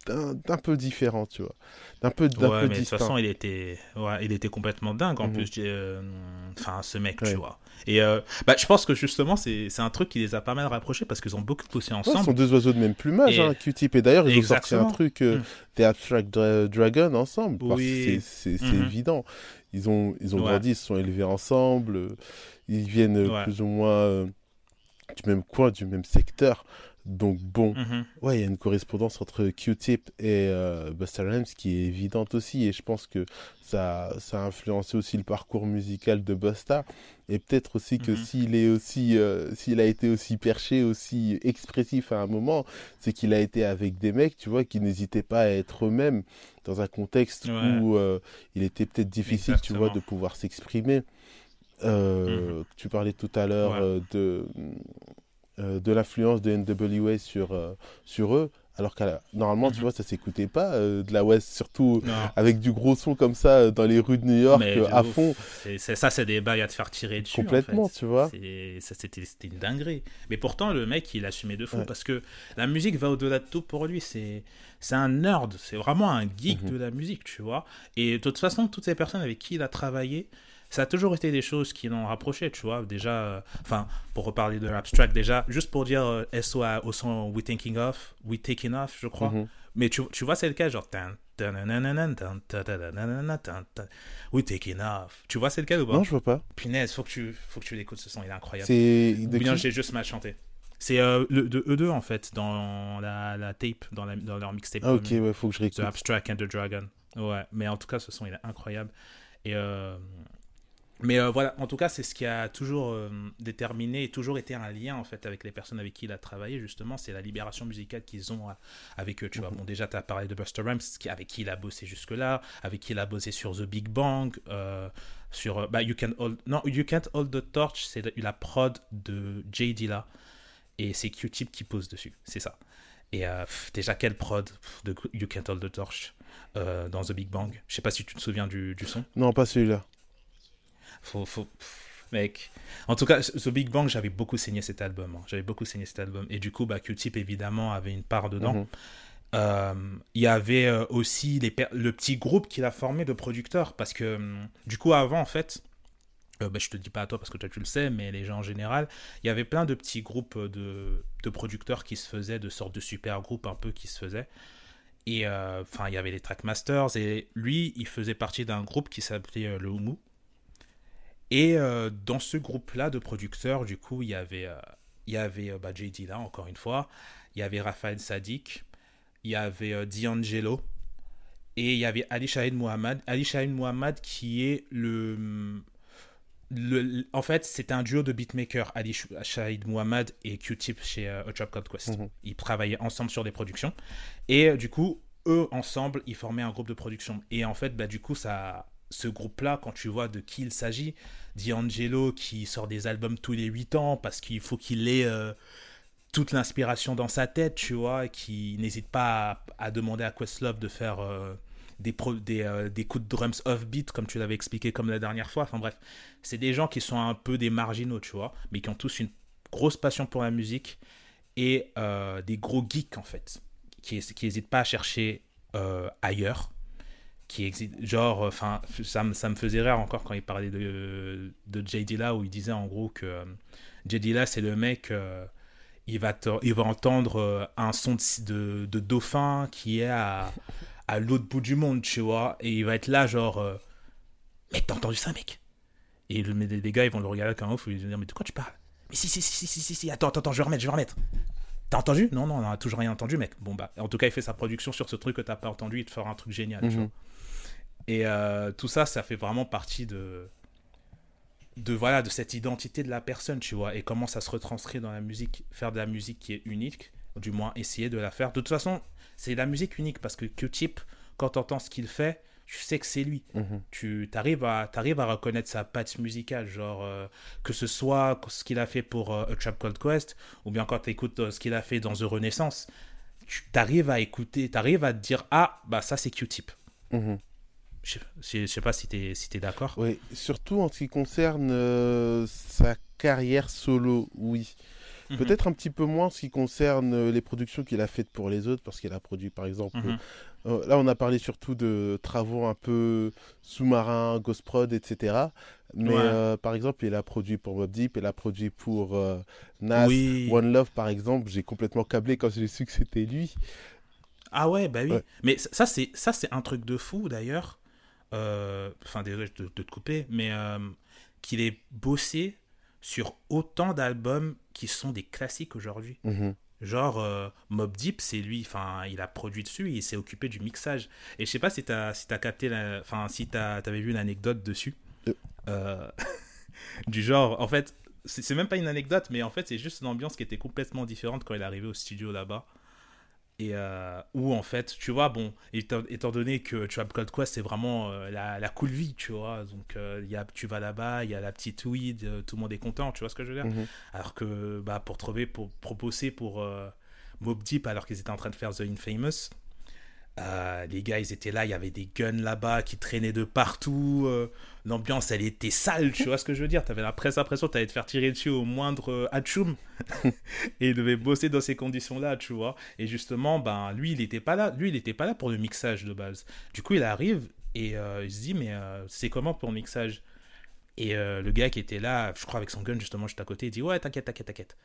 d'un peu différent, tu vois. D'un peu, d'un Ouais, peu mais de toute façon, il était, ouais, il était complètement dingue en Mhm. plus. euh, Enfin, ce mec, Ouais. tu vois. Et euh, bah, je pense que justement, c'est un truc qui les a pas mal rapprochés parce qu'ils ont beaucoup bossé Ouais, ensemble. ce sont deux oiseaux de même plumage, Et- hein, Q-Tip. Et d'ailleurs, ils ont sorti un truc, euh, Mm. The Abstract Dra- Dragon, ensemble. Oui. C'est Mhm. évident. Ils ont, ils ont Ouais. grandi, ils se sont élevés ensemble. Ils viennent Ouais. plus ou moins euh, du même coin, du même secteur. Donc, bon, Mhm. ouais, il y a une correspondance entre Q-Tip et euh, Busta Rhymes qui est évidente aussi. Et je pense que ça, ça a influencé aussi le parcours musical de Busta. Et peut-être aussi que Mhm. s'il est aussi, euh, s'il a été aussi perché, aussi expressif à un moment, c'est qu'il a été avec des mecs, tu vois, qui n'hésitaient pas à être eux-mêmes dans un contexte Ouais. où euh, il était peut-être difficile, tu vois, de pouvoir s'exprimer. Euh, Tu parlais tout à l'heure Ouais. de, euh, de l'influence de NWA sur, euh, sur eux, alors que normalement, tu Mhm. vois, ça s'écoutait pas euh, de la West, surtout Non. avec du gros son comme ça dans les rues de New York Mais à fond. C'est- ça, c'est des bails à te faire tirer dessus. en Complètement, fait. tu vois. C'était une dinguerie. Mais pourtant, le mec, il assumait de fou Ouais. parce que la musique va au-delà de tout pour lui. C'est c'est un nerd. C'est vraiment un geek Mhm. de la musique, tu vois. Et de toute façon, toutes ces personnes avec qui il a travaillé, ça a toujours été des choses qui l'ont rapproché, tu vois. Déjà, euh, enfin, pour reparler de l'abstract, déjà, juste pour dire euh, SO au son We Thinking Of, We Taking Off, je crois. Mhm. Mais tu, tu vois, c'est le cas, genre. We taking off. Tu vois, c'est lequel ou pas? Non, je vois pas. Punaise, faut que tu, faut que tu l'écoutes ce son, il est incroyable. C'est Ou bien j'ai juste mal chanté. C'est euh, le, de E2 en fait, dans la, la tape, dans, la, dans leur mixtape. Ah, ok, ouais, faut que je The réécoute. Abstract and the Dragon. Ouais, mais en tout cas, ce son, il est incroyable. Et euh, Mais euh, voilà, en tout cas, c'est ce qui a toujours euh, déterminé et toujours été un lien en fait avec les personnes avec qui il a travaillé, justement, c'est la libération musicale qu'ils ont euh, avec eux. Tu vois, bon, déjà, tu as parlé de Buster Rhymes, avec qui il a bossé jusque-là, avec qui il a bossé sur The Big Bang, euh, sur bah, You Can Hold... Non, You Can't Hold the Torch, c'est la- prod de J. Dilla, et c'est Q-Tip qui pose dessus, c'est ça. Et pff, déjà, quelle prod pff, de You Can't Hold the Torch dans The Big Bang Je sais pas si tu te souviens du, du son. Non, pas celui-là. Faut, faut, pff, mec. En tout cas, The Big Bang, j'avais beaucoup saigné cet album. hein. J'avais beaucoup saigné cet album. Et du coup, bah, Q-Tip, évidemment, avait une part dedans. Mhm. Euh, Il y avait euh, aussi les le petit groupe qu'il a formé de producteurs. Parce que, hum, du coup, avant, en fait, euh, bah, je te dis pas à toi parce que toi tu le sais, mais les gens en général, il y avait plein de petits groupes de, de producteurs qui se faisaient, de sortes de super groupes un peu qui se faisaient. Et euh, enfin, il y avait les Trackmasters, et lui, il faisait partie d'un groupe qui s'appelait euh, le Humu. Et euh, dans ce groupe-là de producteurs, du coup, il y avait, euh, il y avait euh, bah, JD là, encore une fois, il y avait Raphaël Sadik, il y avait D'Angelo, et il y avait Ali Shahid Mohamed. Ali Shahid Mohamed qui est le. le en fait, c'était un duo de beatmakers, Ali Sh- Shahid Mohamed et Q-Tip chez euh, A Trap Called Quest. Mhm. Ils travaillaient ensemble sur des productions. Et euh, du coup, eux, ensemble, ils formaient un groupe de production. Et en fait, bah, du coup, ça, ce groupe-là, quand tu vois de qui il s'agit, D'Angelo qui sort des albums tous les 8 ans parce qu'il faut qu'il ait euh, toute l'inspiration dans sa tête, tu vois, qui n'hésite pas à, demander à Questlove de faire euh, des, euh, des coups de drums off-beat, comme tu l'avais expliqué comme la dernière fois. Enfin bref, c'est des gens qui sont un peu des marginaux, tu vois, mais qui ont tous une grosse passion pour la musique et des gros geeks, en fait, qui n'hésitent pas à chercher ailleurs qui existe genre enfin ça, me- ça me faisait rire encore quand il parlait de de J Dilla où il disait en gros que euh, J Dilla c'est le mec euh, il va te- il va entendre euh, un son de, de, de dauphin qui est à à l'autre bout du monde tu vois et il va être là genre euh, mec t'as entendu ça mec? Et le, des gars ils vont le regarder comme un ouf ils vont lui dire mais de quoi tu parles? Mais si si si si si si, si. attends attends attends, je vais remettre je vais remettre T'as entendu? Non, non, on a toujours rien entendu, mec. Bon, bah, en tout cas, il fait sa production sur ce truc que t'as pas entendu, il te fera un truc génial, tu Mhm. vois. Et euh, tout ça, ça fait vraiment partie de, de voilà, de cette identité de la personne, tu vois, et comment ça se retranscrit dans la musique, faire de la musique qui est unique, du moins essayer de la faire. De toute façon, c'est la musique unique parce que Q-Tip, quand t'entends ce qu'il fait, tu sais que c'est lui. Mhm. Tu arrives à, t'arrives à reconnaître sa patte musicale, genre euh, que ce soit ce qu'il a fait pour euh, A Trap Called Quest, ou bien quand tu écoutes ce qu'il a fait dans The Renaissance, tu arrives à écouter, tu arrives à te dire ah bah ça c'est Q-Tip. Mhm. Je je sais pas si tu es, si t'es d'accord. Oui, surtout en ce qui concerne euh, sa carrière solo, oui. Mhm. Peut-être un petit peu moins en ce qui concerne euh, les productions qu'il a faites pour les autres, parce qu'il a produit par exemple. Mhm. euh, là, on a parlé surtout de travaux un peu sous-marins, Ghost Prod, etc. Mais Ouais. euh, par exemple, il a produit pour Mob Deep, il a produit pour euh, Nas, Oui. One Love par exemple. J'ai complètement câblé quand j'ai su que c'était lui. Ah ouais, bah oui. Ouais. Mais ça- ça, c'est ça c'est un truc de fou d'ailleurs. Euh, Enfin, désolé de, de te couper, mais euh, qu'il ait bossé sur autant d'albums qui sont des classiques aujourd'hui. Mhm. Genre, euh, Mob Deep, c'est lui, enfin, il a produit dessus, il s'est occupé du mixage. Et je sais pas si t'as si as capté, enfin, si t'avais vu une anecdote dessus. Euh. Du genre, en fait, c'est c'est même pas une anecdote, mais en fait, c'est juste une ambiance qui était complètement différente quand il est arrivé au studio là-bas. Et euh, où en fait, tu vois, bon, étant, étant donné que Trap Called Quest, c'est vraiment euh, la, la, cool vie, tu vois. Donc, euh, y a, tu vas là-bas, il y a la petite weed, tout le monde est content, tu vois ce que je veux dire? Mhm. Alors que bah, pour trouver, pour proposer pour Mob Deep, alors qu'ils étaient en train de faire The Infamous, euh, les gars, ils étaient là, il y avait des guns là-bas qui traînaient de partout. euh, L'ambiance, elle était sale, tu vois ce que je veux dire. T'avais la presse l'impression que t'allais te faire tirer dessus au moindre euh, atchoum. et il devait bosser dans ces conditions-là, tu vois. Et justement, ben, lui, il était pas là. Lui, il était pas là pour le mixage de base. Du coup, il arrive et euh, il se dit, mais c'est comment pour le mixage? Et le gars qui était là, je crois avec son gun justement juste à côté, il dit, ouais, t'inquiète, t'inquiète, t'inquiète.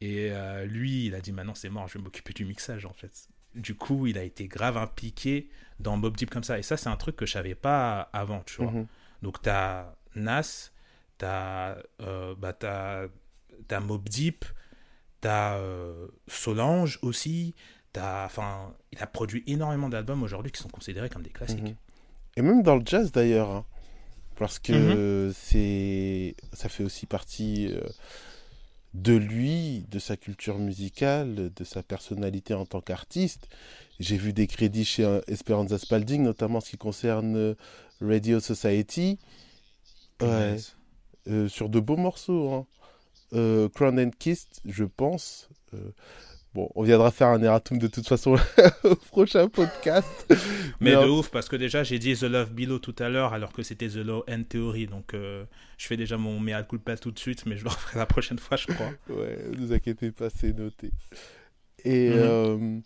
Et lui, il a dit, maintenant c'est mort, je vais m'occuper du mixage en fait. Du coup, il a été grave impliqué dans Mob Deep comme ça. Et ça, c'est un truc que je savais pas avant, tu vois. Mhm. Donc, t'as Nas, t'as euh, bah, Mob Deep, t'as euh, Solange aussi. Enfin, il a produit énormément d'albums aujourd'hui qui sont considérés comme des classiques. Mhm. Et même dans le jazz d'ailleurs. hein. Parce que Mhm. c'est ça fait aussi partie euh, de lui, de sa culture musicale, de sa personnalité en tant qu'artiste. J'ai vu des crédits chez euh, Esperanza Spalding, notamment en ce qui concerne euh, Radio Society, Ouais. Euh, sur de beaux morceaux. Hein. Euh, Crown and Kissed, je pense. euh, bon, on viendra faire un erratum de toute façon au prochain podcast. Mais Mais de ouf, parce que déjà, j'ai dit The Love Below tout à l'heure, alors que c'était The Law and Theory. Donc, euh, je fais déjà mon mea culpa tout de suite, mais je le referai la prochaine fois, je crois. Ouais, ne vous inquiétez pas, c'est noté. Et Mhm. euh,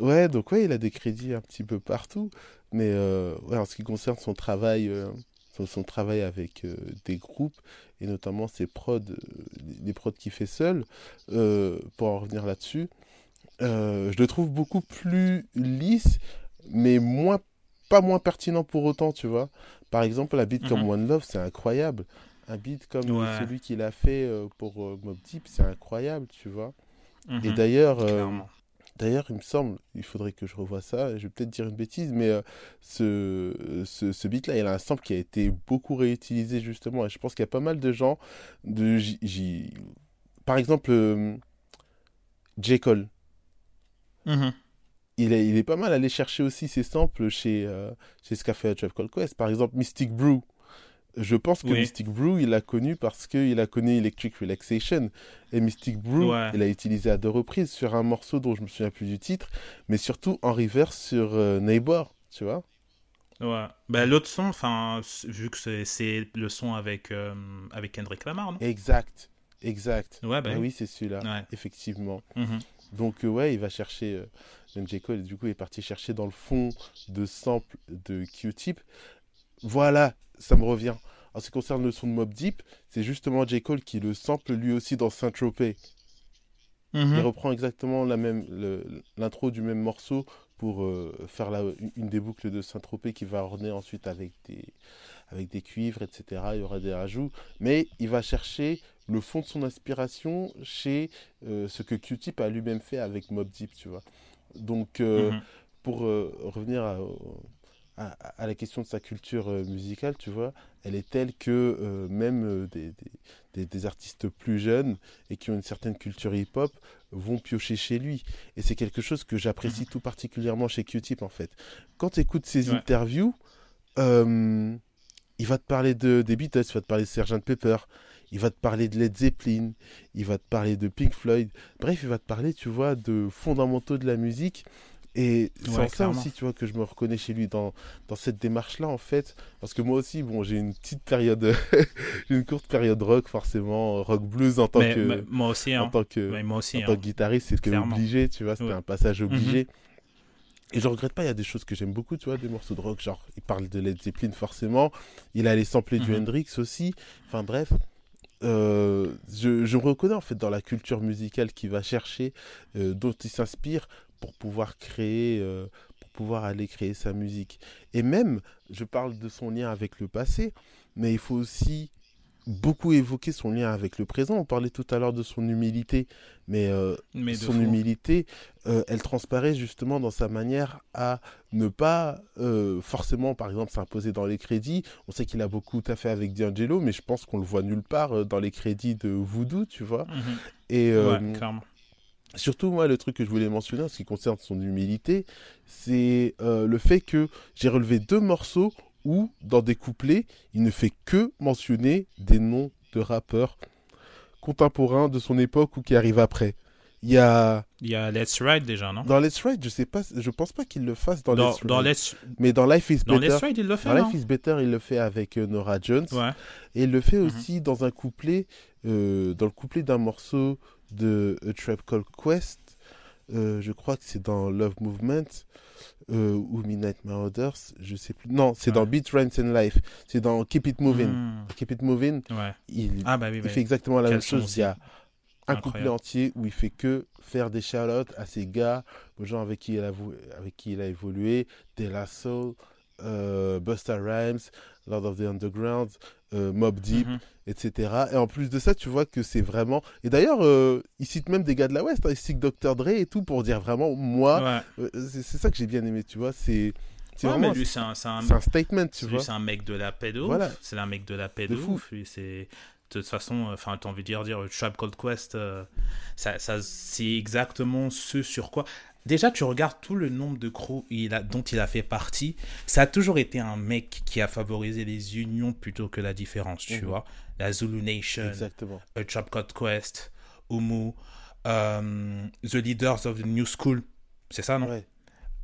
ouais, donc ouais, il a des crédits un petit peu partout. Mais euh, ouais, en ce qui concerne son travail, son, son travail avec euh, des groupes, et notamment ses prods, euh, les prods qu'il fait seul, euh, pour en revenir là-dessus, euh, je le trouve beaucoup plus lisse, mais moins, pas moins pertinent pour autant, tu vois. Par exemple, un beat comme Mhm. One Love, c'est incroyable. Un beat comme Ouais. celui qu'il a fait euh, pour euh, Mob Deep, c'est incroyable, tu vois. Et Mhm, d'ailleurs, d'ailleurs, il me semble, il faudrait que je revoie ça, je vais peut-être dire une bêtise, mais euh, ce, ce, ce beat-là, il a un sample qui a été beaucoup réutilisé justement, et je pense qu'il y a pas mal de gens, de, J- J- par exemple, euh, J. Cole, Mhm. il est, il est pas mal allé chercher aussi ses samples chez, euh, chez ce qu'a fait Tribe Called Quest. Par exemple, Mystic Brew. Je pense que Oui. Mystic Brew, il l'a connu parce qu'il a connu Electric Relaxation. Et Mystic Brew, Ouais. il a utilisé à deux reprises sur un morceau dont je me souviens plus du titre, mais surtout en reverse sur euh, Neighbor, tu vois. Ouais. Bah, l'autre son, enfin, vu que c'est- le son avec, euh, avec Kendrick Lamar, non? Exact, exact. Ouais, bah Ah oui. c'est celui-là, Ouais. effectivement. Mhm. Donc euh, ouais, il va chercher, euh, même J. Cole, du coup, il est parti chercher dans le fond de sample de Q-Tip. Voilà, ça me revient. En ce qui concerne le son de Mob Deep, c'est justement J. Cole qui le sample lui aussi dans Saint-Tropez. Il Mhm. reprend exactement la même le- l'intro du même morceau pour euh, faire la, une des boucles de Saint-Tropez qui va orner ensuite avec des, avec des cuivres, etc. Il y aura des rajouts. Mais il va chercher le fond de son inspiration chez euh, ce que Q-Tip a lui-même fait avec Mob Deep, tu vois. Donc, euh, Mhm. pour euh, revenir à, à, à la question de sa culture euh, musicale, tu vois, elle est telle que euh, même euh, des, des, des- des artistes plus jeunes et qui ont une certaine culture hip-hop vont piocher chez lui. Et c'est quelque chose que j'apprécie tout particulièrement chez Q-Tip, en fait. Quand tu écoutes ses Ouais. interviews, euh, il va te parler de, des Beatles, il va te parler de Sgt. Pepper, il va te parler de Led Zeppelin, il va te parler de Pink Floyd. Bref, il va te parler, tu vois, de fondamentaux de la musique. Et c'est Ouais, en ça aussi, tu vois, que je me reconnais chez lui dans, dans cette démarche-là, en fait. Parce que moi aussi, bon, j'ai une petite période, j'ai une courte période rock, forcément, rock blues en tant Mais, que, mais moi aussi, en hein. tant que, Mais moi aussi, en tant hein. que guitariste, c'était obligé, tu vois, c'était Ouais. un passage Mhm. obligé. Et je regrette pas, il y a des choses que j'aime beaucoup, tu vois, des morceaux de rock, genre, il parle de Led Zeppelin forcément, il a les sampler du Mhm. Hendrix aussi, enfin bref, euh, je, je me reconnais en fait dans la culture musicale qu'il va chercher, euh, dont il s'inspire pour pouvoir créer, euh, pour pouvoir aller créer sa musique. Et même, je parle de son lien avec le passé, mais il faut aussi beaucoup évoquer son lien avec le présent. On parlait tout à l'heure de son humilité, mais euh, Mais son humilité, euh, elle transparaît justement dans sa manière à ne pas euh, forcément, par exemple, s'imposer dans les crédits. On sait qu'il a beaucoup fait avec D'Angelo, mais je pense qu'on le voit nulle part dans les crédits de Voodoo, tu vois. Et, euh, Ouais, clairement. Surtout, moi, le truc que je voulais mentionner en ce qui concerne son humilité, c'est euh, le fait que j'ai relevé deux morceaux où, dans des couplets, il ne fait que mentionner des noms de rappeurs contemporains de son époque ou qui arrivent après. Il y a. Il y a Let's Ride déjà, non? Dans Let's Ride, je sais pas, je pense pas qu'il le fasse dans, dans Let's Ride. dans Let's... Mais dans Life is Dans Better. Let's Ride, il le fait. Dans non? Life is Better, il le fait avec euh, Nora Jones. Ouais. Et il le fait Mhm. aussi dans un couplet, euh, dans le couplet d'un morceau de A Tribe Called Quest. Euh, je crois que c'est dans Love Movement euh, ou Midnight Marauders, je sais plus. Non, c'est Ouais. dans Beat Rhymes and Life. C'est dans Keep It Moving. Hmm. Keep It Moving, Ouais. il, Ah bah oui, il bah fait exactement la même chose. Il y a un couplet entier où il fait que faire des shout à ses gars, aux gens avec qui il a, avec qui il a évolué, De La Soul, euh, Busta Rhymes, Lord of the Underground, euh, Mob Deep, Mhm. etc. Et en plus de ça, tu vois que c'est vraiment. Et d'ailleurs, euh, il cite même des gars de la West, hein, il cite Dr. Dre et tout pour dire vraiment, moi, Ouais. euh, c'est ça que j'ai bien aimé, tu vois. C'est Ouais, vraiment. mais lui, c'est un, statement, tu vois. c'est un mec de la paix de Voilà. ouf. C'est un mec de la paix De de, fou. ouf. C'est de toute façon, euh, enfin, t'as envie de dire, dire Tribe Called Quest, euh, ça, ça, c'est exactement ce sur quoi. Déjà, tu regardes tout le nombre de crews il a, dont il a fait partie. Ça a toujours été un mec qui a favorisé les unions plutôt que la différence, tu Mhm. vois. La Zulu Nation, Exactement. A Tribe Called Quest, Umu, euh, The Leaders of the New School. C'est ça, non? Ouais.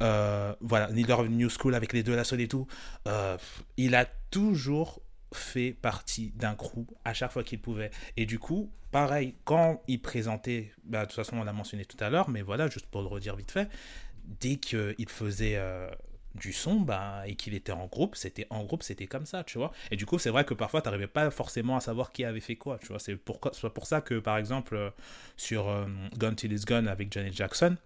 euh, voilà, Leader of the New School avec les deux la et tout. Euh, il a toujours fait partie d'un crew à chaque fois qu'il pouvait. Et du coup, pareil, quand il présentait, bah, de toute façon, on l'a mentionné tout à l'heure, mais voilà, juste pour le redire vite fait, dès qu'il faisait euh, du son bah, et qu'il était en groupe, c'était en groupe, c'était comme ça, tu vois. Et du coup, c'est vrai que parfois, tu n'arrivais pas forcément à savoir qui avait fait quoi, tu vois. C'est pour, pour ça que, par exemple, euh, sur euh, Gun Till It's Gone avec Janet Jackson,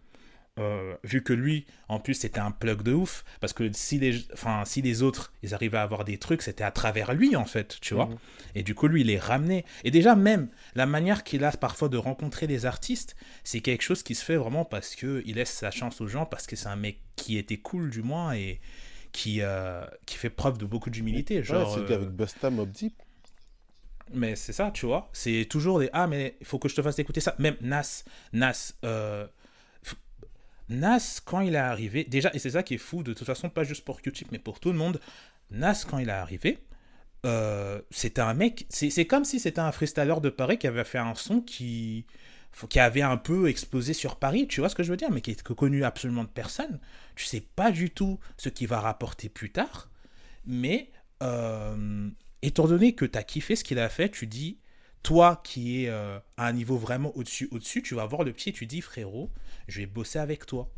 euh, vu que lui, en plus, c'était un plug de ouf, parce que si les, enfin, si les autres, ils arrivaient à avoir des trucs, c'était à travers lui, en fait, tu vois. Mhm. Et du coup, lui, il les ramenait. Et déjà, même, la manière qu'il a parfois de rencontrer les artistes, c'est quelque chose qui se fait vraiment parce qu'il laisse sa chance aux gens, parce que c'est un mec qui était cool, du moins, et qui, euh, qui fait preuve de beaucoup d'humilité. Ouais, Genre, c'était euh, avec Busta Mob Deep. mais c'est ça, tu vois. C'est toujours des Ah, mais il faut que je te fasse écouter ça. Même Nas, Nas, euh, Nas, quand il est arrivé, déjà, et c'est ça qui est fou, de toute façon, pas juste pour Q-Tip, mais pour tout le monde, Nas, quand il est arrivé, euh, c'était un mec, c'est comme si c'était un freestyler de Paris qui avait fait un son qui, qui avait un peu explosé sur Paris, tu vois ce que je veux dire, mais qui est connu absolument de personne. Tu sais pas du tout ce qu'il va rapporter plus tard, mais euh, étant donné que tu as kiffé ce qu'il a fait, tu dis, toi qui es euh, à un niveau vraiment au-dessus, au-dessus, tu vas voir le petit et tu dis, frérot, je vais bosser avec toi.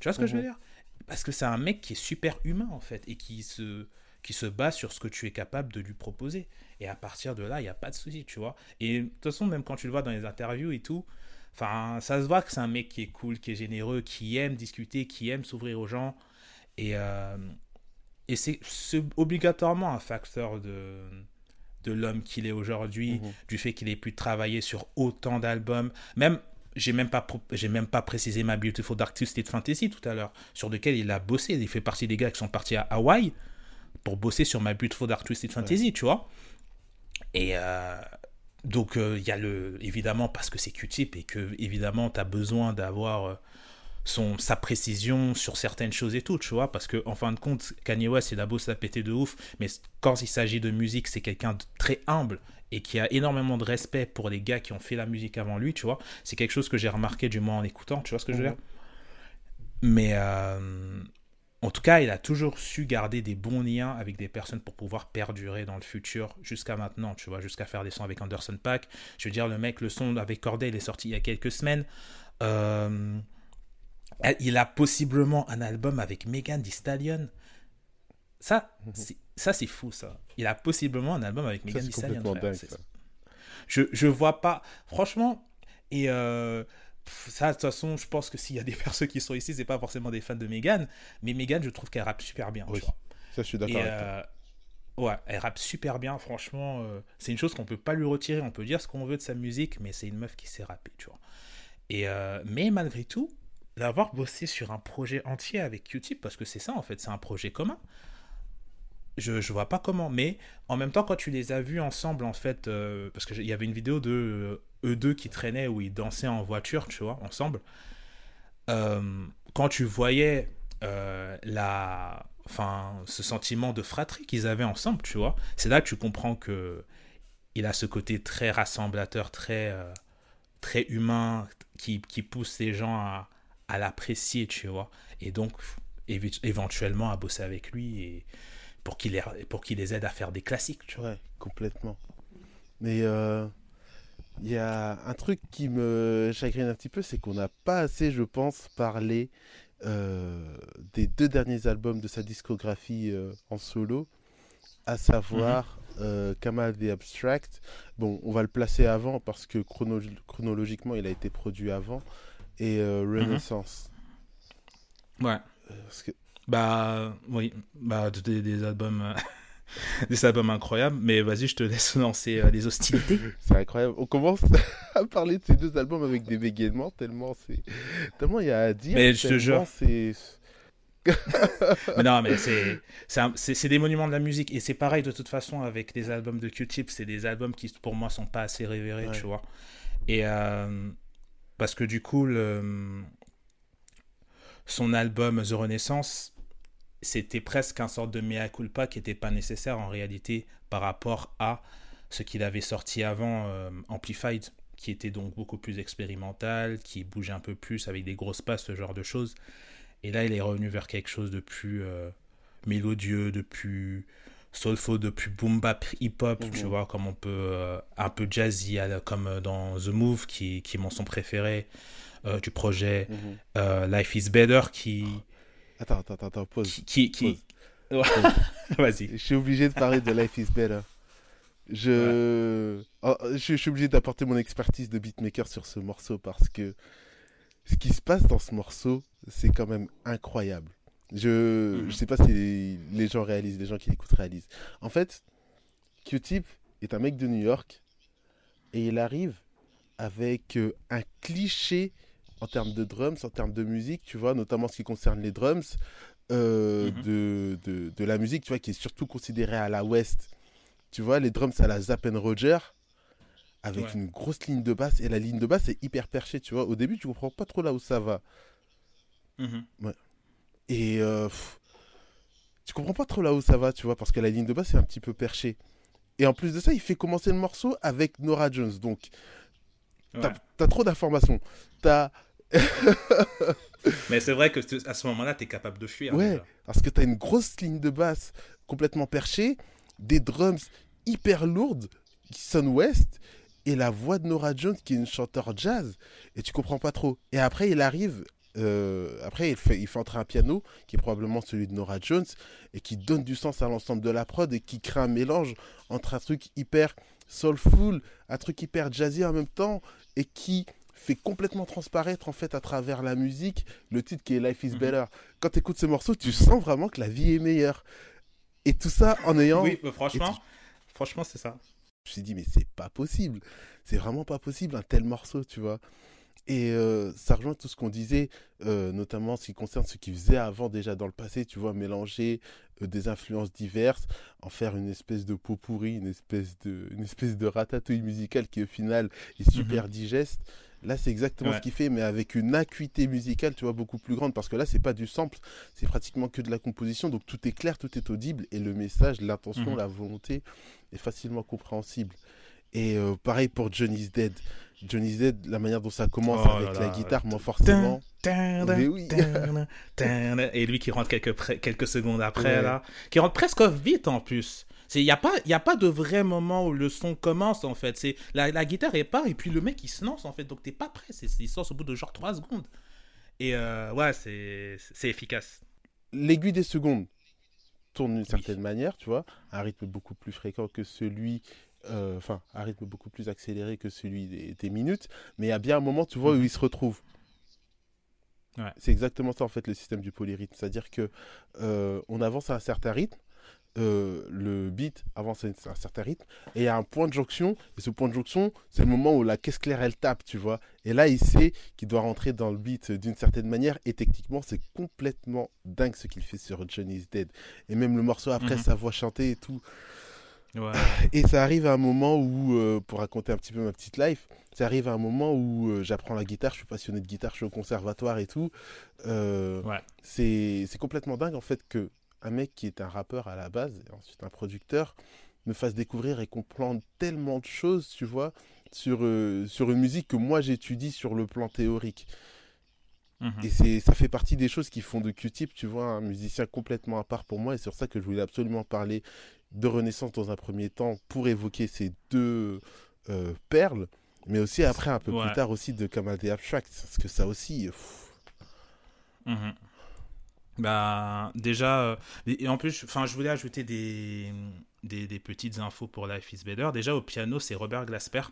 Tu vois ce que je veux Mhm. dire? Parce que c'est un mec qui est super humain en fait et qui se, qui se base sur ce que tu es capable de lui proposer. Et à partir de là, il n'y a pas de souci, tu vois. Et de toute façon, même quand tu le vois dans les interviews et tout, enfin, ça se voit que c'est un mec qui est cool, qui est généreux, qui aime discuter, qui aime s'ouvrir aux gens. Et, euh, et c'est c'est obligatoirement un facteur de, de l'homme qu'il est aujourd'hui, Mhm. du fait qu'il ait pu travailler sur autant d'albums. Même, j'ai même, pas j'ai même pas précisé ma Beautiful Dark Twisted Fantasy tout à l'heure, sur lequel il a bossé. Il fait partie des gars qui sont partis à Hawaï pour bosser sur ma Beautiful Dark Twisted Fantasy, tu vois. Et euh, donc, euh, il y a le. Évidemment, parce que c'est Q-Tip et que, évidemment, tu as besoin d'avoir. euh, son, sa précision sur certaines choses et tout, tu vois, parce que en fin de compte, Kanye West, il a beau péter de ouf, mais quand il s'agit de musique, c'est quelqu'un de très humble et qui a énormément de respect pour les gars qui ont fait la musique avant lui, tu vois. C'est quelque chose que j'ai remarqué du moins en écoutant, tu vois ce que je veux dire? Mais euh, en tout cas, il a toujours su garder des bons liens avec des personnes pour pouvoir perdurer dans le futur jusqu'à maintenant, tu vois, jusqu'à faire des sons avec Anderson Paak. Je veux dire, le mec, le son avec Corday, il est sorti il y a quelques semaines. Euh, il a possiblement un album avec Megan Thee Stallion. Ça, c'est- ça c'est fou, ça. Il a possiblement un album avec Megan Thee Stallion. dingue, ça. Je, je vois pas. Franchement, et euh, ça, de toute façon, je pense que s'il y a des personnes qui sont ici, c'est pas forcément des fans de Megan, mais Megan, je trouve qu'elle rappe super bien. Oui, tu vois. Ça, je suis d'accord euh, ouais, elle rappe super bien, franchement. euh, c'est une chose qu'on peut pas lui retirer. On peut dire ce qu'on veut de sa musique, mais c'est une meuf qui sait rapper, tu vois. Et, euh, mais malgré tout, d'avoir bossé sur un projet entier avec Q-Tip, parce que c'est ça en fait, c'est un projet commun. je, je vois pas comment. Mais en même temps, quand tu les as vus ensemble, en fait, euh, parce qu'il y avait une vidéo de euh, eux deux qui traînaient où ils dansaient en voiture, tu vois, ensemble. Euh, quand tu voyais la, enfin, ce sentiment de fratrie qu'ils avaient ensemble, tu vois, c'est là que tu comprends que il a ce côté très rassemblateur, très, très humain, qui, qui pousse les gens à, à l'apprécier, tu vois. Et donc, éventuellement à bosser avec lui et pour qu'il les, pour qu'il les aide à faire des classiques. Tu vois. Ouais, complètement. Mais euh, il y a un truc qui me chagrine un petit peu, c'est qu'on n'a pas assez, je pense, parlé euh, des deux derniers albums de sa discographie euh, en solo, à savoir mhm. Kamal the Abstract. Bon, on va le placer avant parce que chronologiquement, il a été produit avant. Et mhm. Renaissance. Ouais. Parce que bah oui, bah des, des albums, euh, des albums incroyables. Mais vas-y, je te laisse lancer euh, les hostilités. C'est incroyable. On commence à parler de ces deux albums avec des bégaiements tellement c'est tellement il y a à dire. Mais je te jure, c'est non, mais c'est c'est des monuments de la musique et c'est pareil de toute façon avec les albums de Q-Tip, c'est des albums qui pour moi sont pas assez révérés, tu vois. Et euh, parce que du coup, le, son album The Renaissance, c'était presque un sorte de mea culpa qui n'était pas nécessaire en réalité par rapport à ce qu'il avait sorti avant euh, Amplified, qui était donc beaucoup plus expérimental, qui bougeait un peu plus avec des grosses passes, ce genre de choses. Et là, il est revenu vers quelque chose de plus euh, mélodieux, de plus soulful, de plus boom bap hip-hop, tu mhm. vois, comme on peut, euh, un peu jazzy, comme dans The Move, qui, qui est mon son préféré du projet, mhm. Life is Better, qui Attends, attends, attends, pause. Qui. qui... Vas-y. Je suis obligé de parler de Life is Better. Je... Oh, je, suis obligé d'apporter mon expertise de beatmaker sur ce morceau parce que ce qui se passe dans ce morceau, c'est quand même incroyable. Je ne mhm. sais pas si les gens réalisent, les gens qui l'écoutent réalisent. En fait, Q-Tip est un mec de New York et il arrive avec euh, un cliché en termes de drums, en termes de musique, tu vois, notamment ce qui concerne les drums, euh, mhm. de, de, de, la musique, tu vois, qui est surtout considérée à la West. Tu vois, les drums à la Zappen Roger, avec une grosse ligne de basse, et la ligne de basse est hyper perchée, tu vois. Au début, tu comprends pas trop là où ça va. Ouais. Et euh, tu comprends pas trop là où ça va, tu vois, parce que la ligne de basse est un petit peu perchée. Et en plus de ça, il fait commencer le morceau avec Nora Jones. Donc, t'as as trop d'informations. T'as Mais c'est vrai que à ce moment-là, tu es capable de fuir. Ouais, parce que tu as une grosse ligne de basse complètement perchée, des drums hyper lourdes qui sonnent ouest, et la voix de Nora Jones qui est une chanteur jazz, et tu comprends pas trop. Et après, il arrive, euh, après, il fait, il fait entrer un piano qui est probablement celui de Nora Jones, et qui donne du sens à l'ensemble de la prod, et qui crée un mélange entre un truc hyper soulful, un truc hyper jazzy en même temps, et qui fait complètement transparaître en fait à travers la musique le titre qui est Life is mhm. Better. Quand tu écoutes ce morceau, tu sens vraiment que la vie est meilleure. Et tout ça en ayant. Oui, franchement, franchement, c'est ça. Je me suis dit, mais c'est pas possible. C'est vraiment pas possible un tel morceau, tu vois. Et euh, ça rejoint tout ce qu'on disait, euh, notamment ce qui concerne ce qu'ils faisaient avant déjà dans le passé, tu vois, mélanger euh, des influences diverses, en faire une espèce de pot pourri, une espèce de, une espèce de ratatouille musicale qui au final est super mhm. digeste. Là, c'est exactement ce qu'il fait, mais avec une acuité musicale, tu vois, beaucoup plus grande, parce que là, c'est pas du sample, c'est pratiquement que de la composition, donc tout est clair, tout est audible, et le message, l'intention, mhm. la volonté est facilement compréhensible. Et euh, pareil pour Johnny's Dead. Johnny's Dead, la manière dont ça commence oh avec la guitare, moi forcément. oui. et lui qui rentre quelques, quelques secondes après, là. Qui rentre presque vite en plus. Il n'y a, pas, y a pas de vrai moment où le son commence, en fait. C'est la, la, guitare est pas, et puis le mec, il se lance, en fait. Donc, t'es pas prêt. C'est, il sort au bout de genre 3 secondes. Et euh, ouais, c'est, c'est efficace. L'aiguille des secondes tourne d'une certaine manière, tu vois. Un rythme beaucoup plus fréquent que celui... Euh, enfin, un rythme beaucoup plus accéléré que celui des, minutes. Mais il y a bien un moment, tu vois, où mhm. il se retrouve. Ouais. C'est exactement ça, en fait, le système du polyrythme. C'est-à-dire que euh, on avance à un certain rythme euh, le beat avance à un certain rythme et il y a un point de jonction et ce point de jonction c'est le moment où la caisse claire elle tape tu vois et là il sait qu'il doit rentrer dans le beat d'une certaine manière et techniquement c'est complètement dingue ce qu'il fait sur Johnny's Dead et même le morceau après Mhm. sa voix chantée et tout Ouais. et ça arrive à un moment où, euh, pour raconter un petit peu ma petite life, ça arrive à un moment où euh, j'apprends la guitare, je suis passionné de guitare, je suis au conservatoire et tout. Euh, Ouais. c'est, complètement dingue en fait que un mec qui est un rappeur à la base, et ensuite un producteur, me fasse découvrir et comprendre tellement de choses, tu vois, sur, sur une musique que moi j'étudie sur le plan théorique. Mhm. Et c'est, ça fait partie des choses qui font de Q-Tip, tu vois, un musicien complètement à part pour moi. Et c'est sur ça que je voulais absolument parler de Renaissance dans un premier temps pour évoquer ces deux euh, perles. Mais aussi après, un peu Ouais. plus tard, aussi de Kamal The Abstract. Parce que ça aussi. pff, Mhm. Bah, déjà, euh, et en plus, enfin, je voulais ajouter des, des, des petites infos pour Life is Better. Déjà, au piano, c'est Robert Glasper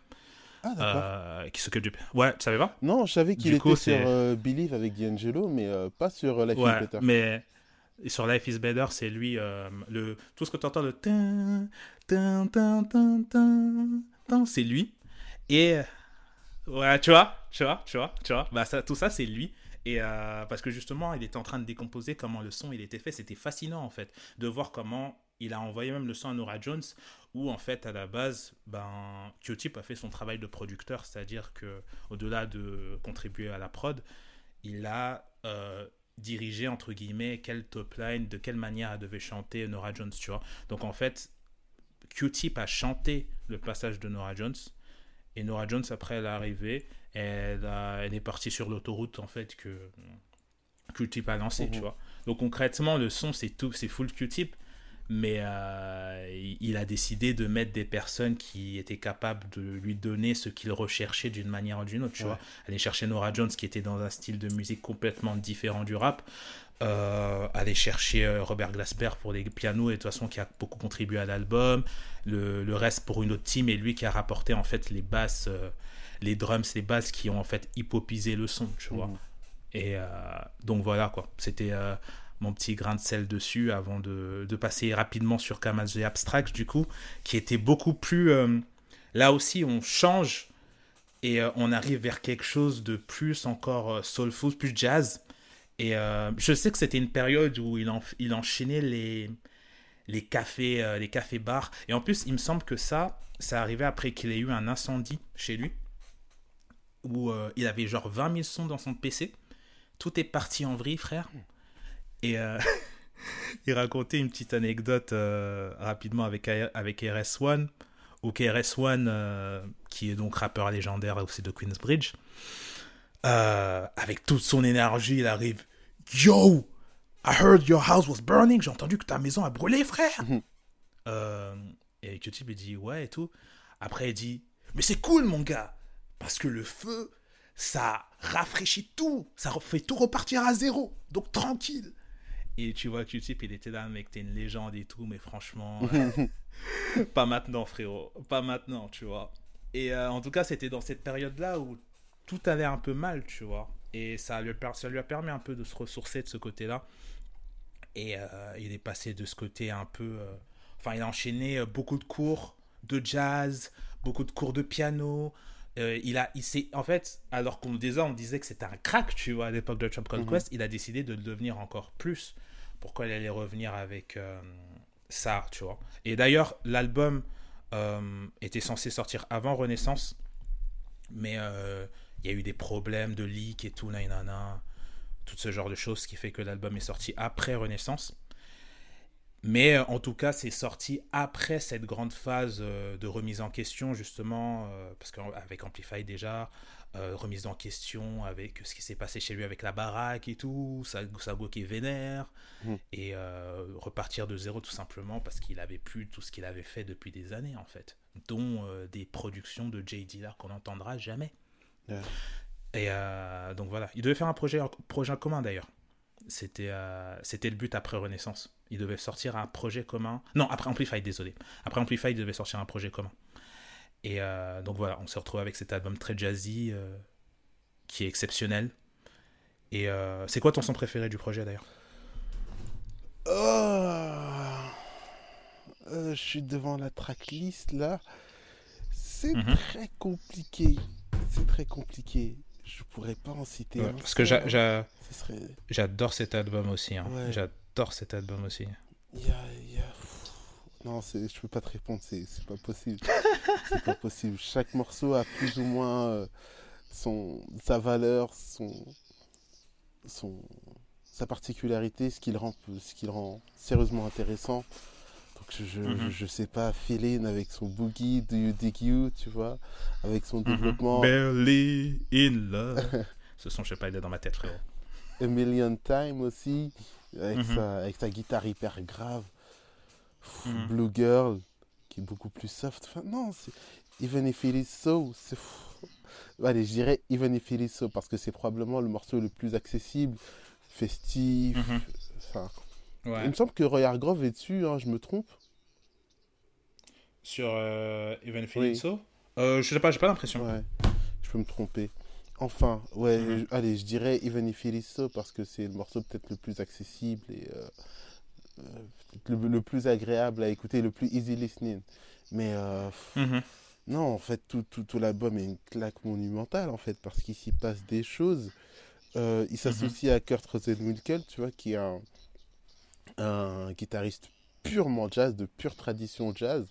Ah, euh, qui s'occupe du. Ouais, tu savais pas? Non, je savais qu'il était coup, sur euh, Believe avec D'Angelo, mais euh, pas sur euh, Life is Ouais, Better. mais et sur Life is Better, c'est lui, euh, le, tout ce que tu entends, le c'est lui. Et ouais, tu vois, tu vois, tu vois, tu vois, bah tout ça, c'est lui. Et euh, parce que justement, il était en train de décomposer comment le son il était fait. C'était fascinant en fait de voir comment il a envoyé même le son à Nora Jones, où en fait à la base, ben Q-Tip a fait son travail de producteur, c'est-à-dire que au-delà de contribuer à la prod, il a euh, dirigé entre guillemets quelle top line, de quelle manière elle devait chanter Nora Jones, tu vois. Donc en fait, Q-Tip a chanté le passage de Nora Jones. Et Nora Jones, après, elle est arrivée, elle, a- elle est partie sur l'autoroute, en fait, que Q-Tip a lancé, Mhm. tu vois. Donc concrètement, le son, c'est tout, c'est full Q-Tip. Mais euh, il- a décidé de mettre des personnes qui étaient capables de lui donner ce qu'il recherchait d'une manière ou d'une autre, tu Ouais. vois. Aller chercher Nora Jones, qui était dans un style de musique complètement différent du rap. Euh, aller chercher euh, Robert Glasper pour les pianos, et de toute façon, qui a beaucoup contribué à l'album. Le, le reste pour une autre team, et lui qui a rapporté, en fait, les basses, euh, les drums, les basses qui ont, en fait, hippopisé le son, tu vois. Mhm. Et euh, donc voilà quoi, c'était euh, mon petit grain de sel dessus avant de, de passer rapidement sur Kamaz Abstract du coup, qui était beaucoup plus... euh, là aussi on change et euh, on arrive vers quelque chose de plus encore euh, soulful, plus jazz. Et je sais que c'était une période où il, en- il enchaînait les, les cafés, les cafés bars. Et en plus, il me semble que ça, ça arrivait après qu'il ait eu un incendie chez lui, où il avait genre 20 000 sons dans son PC. Tout est parti en vrille, frère. Et euh, il racontait une petite anecdote euh, rapidement avec, avec RS1, où KRS-One, euh, qui est donc rappeur légendaire aussi de Queensbridge, euh, avec toute son énergie, il arrive Yo, I heard your house was burning. J'ai entendu que ta maison a brûlé, frère. Mhm. Euh, et Q-Tip lui dit ouais et tout. Après il dit mais c'est cool mon gars parce que le feu ça rafraîchit tout, ça fait tout repartir à zéro. Donc tranquille. Et tu vois Q-Tip il était là mec t'es une légende et tout mais franchement pas maintenant frérot, pas maintenant tu vois. Et euh, en tout cas c'était dans cette période là où tout allait un peu mal tu vois. Et ça lui, a per- ça lui a permis un peu de se ressourcer de ce côté-là. Et euh, il est passé de ce côté un peu. euh, Enfin, il a enchaîné euh, beaucoup de cours de jazz, beaucoup de cours de piano. Euh, il a, il s'est, en fait, alors qu'on disait, on disait que c'était un crack, tu vois, à l'époque de Trap Called Mhm. Quest, il a décidé de le devenir encore plus. Pourquoi il allait revenir avec euh, ça, tu vois. Et d'ailleurs, l'album euh, était censé sortir avant Renaissance, mais euh, il y a eu des problèmes de leak et tout, nanana, tout ce genre de choses, ce qui fait que l'album est sorti après Renaissance. Mais euh, en tout cas, c'est sorti après cette grande phase euh, de remise en question, justement, euh, parce qu'avec Amplify déjà, remise en question avec ce qui s'est passé chez lui avec la baraque et tout, sa, sa go qui est vénère, Mhm. et euh, repartir de zéro tout simplement parce qu'il avait plus tout ce qu'il avait fait depuis des années, en fait, dont euh, des productions de J. Dilla qu'on n'entendra jamais. Et euh, donc voilà, il devait faire un projet, un projet commun d'ailleurs. C'était euh, c'était le but après Renaissance. Il devait sortir un projet commun. Non, après Amplify, désolé. Après Amplify, il devait sortir un projet commun. Et euh, donc voilà, on s'est retrouvé avec cet album très jazzy euh, qui est exceptionnel. Et c'est quoi ton son préféré du projet d'ailleurs? Euh, je suis devant la tracklist là. C'est Mhm. très compliqué. C'est très compliqué. Je pourrais pas en citer Ouais, un parce que seul, j'a- j'a- Ce serait... j'adore cet album aussi. hein. Ouais. J'adore cet album aussi. Il y a, il y a- pff, Non, je peux pas te répondre, c'est c'est pas possible. c'est pas possible. Chaque morceau a plus ou moins euh, son, sa valeur, son, son, sa particularité, ce qui le rend, ce qui le rend sérieusement intéressant. Donc je, je, Mhm. je sais pas, Feeling avec son boogie, Do You Dig You, tu vois, avec son Mhm. développement, Barely in love. Ce son, je sais pas, il est dans ma tête, frérot. A Million Time aussi, avec, Mhm. sa, avec sa guitare hyper grave. Pff. Blue Girl, qui est beaucoup plus soft. Enfin, non, c'est Even If It Is So, c'est fou. Allez, je dirais Even If It Is So, parce que c'est probablement le morceau le plus accessible, festif. Enfin, Ouais. Il me semble que Roy Hargrove est dessus, hein, je me trompe. Sur euh, Even If It Oui. Is So? Euh, Je sais pas, j'ai pas l'impression. Ouais, je peux me tromper. Enfin, ouais, Mhm. je- allez, je dirais Even If It Is So, parce que c'est le morceau peut-être le plus accessible et euh, euh, le, le plus agréable à écouter, le plus easy listening. Mais euh, Mhm. Non, en fait, tout, tout, tout l'album est une claque monumentale, en fait, parce qu'il s'y passe des choses. Euh, il s'associe à Kurt Rosenwinkel, tu vois, qui est un, un guitariste purement jazz, de pure tradition jazz.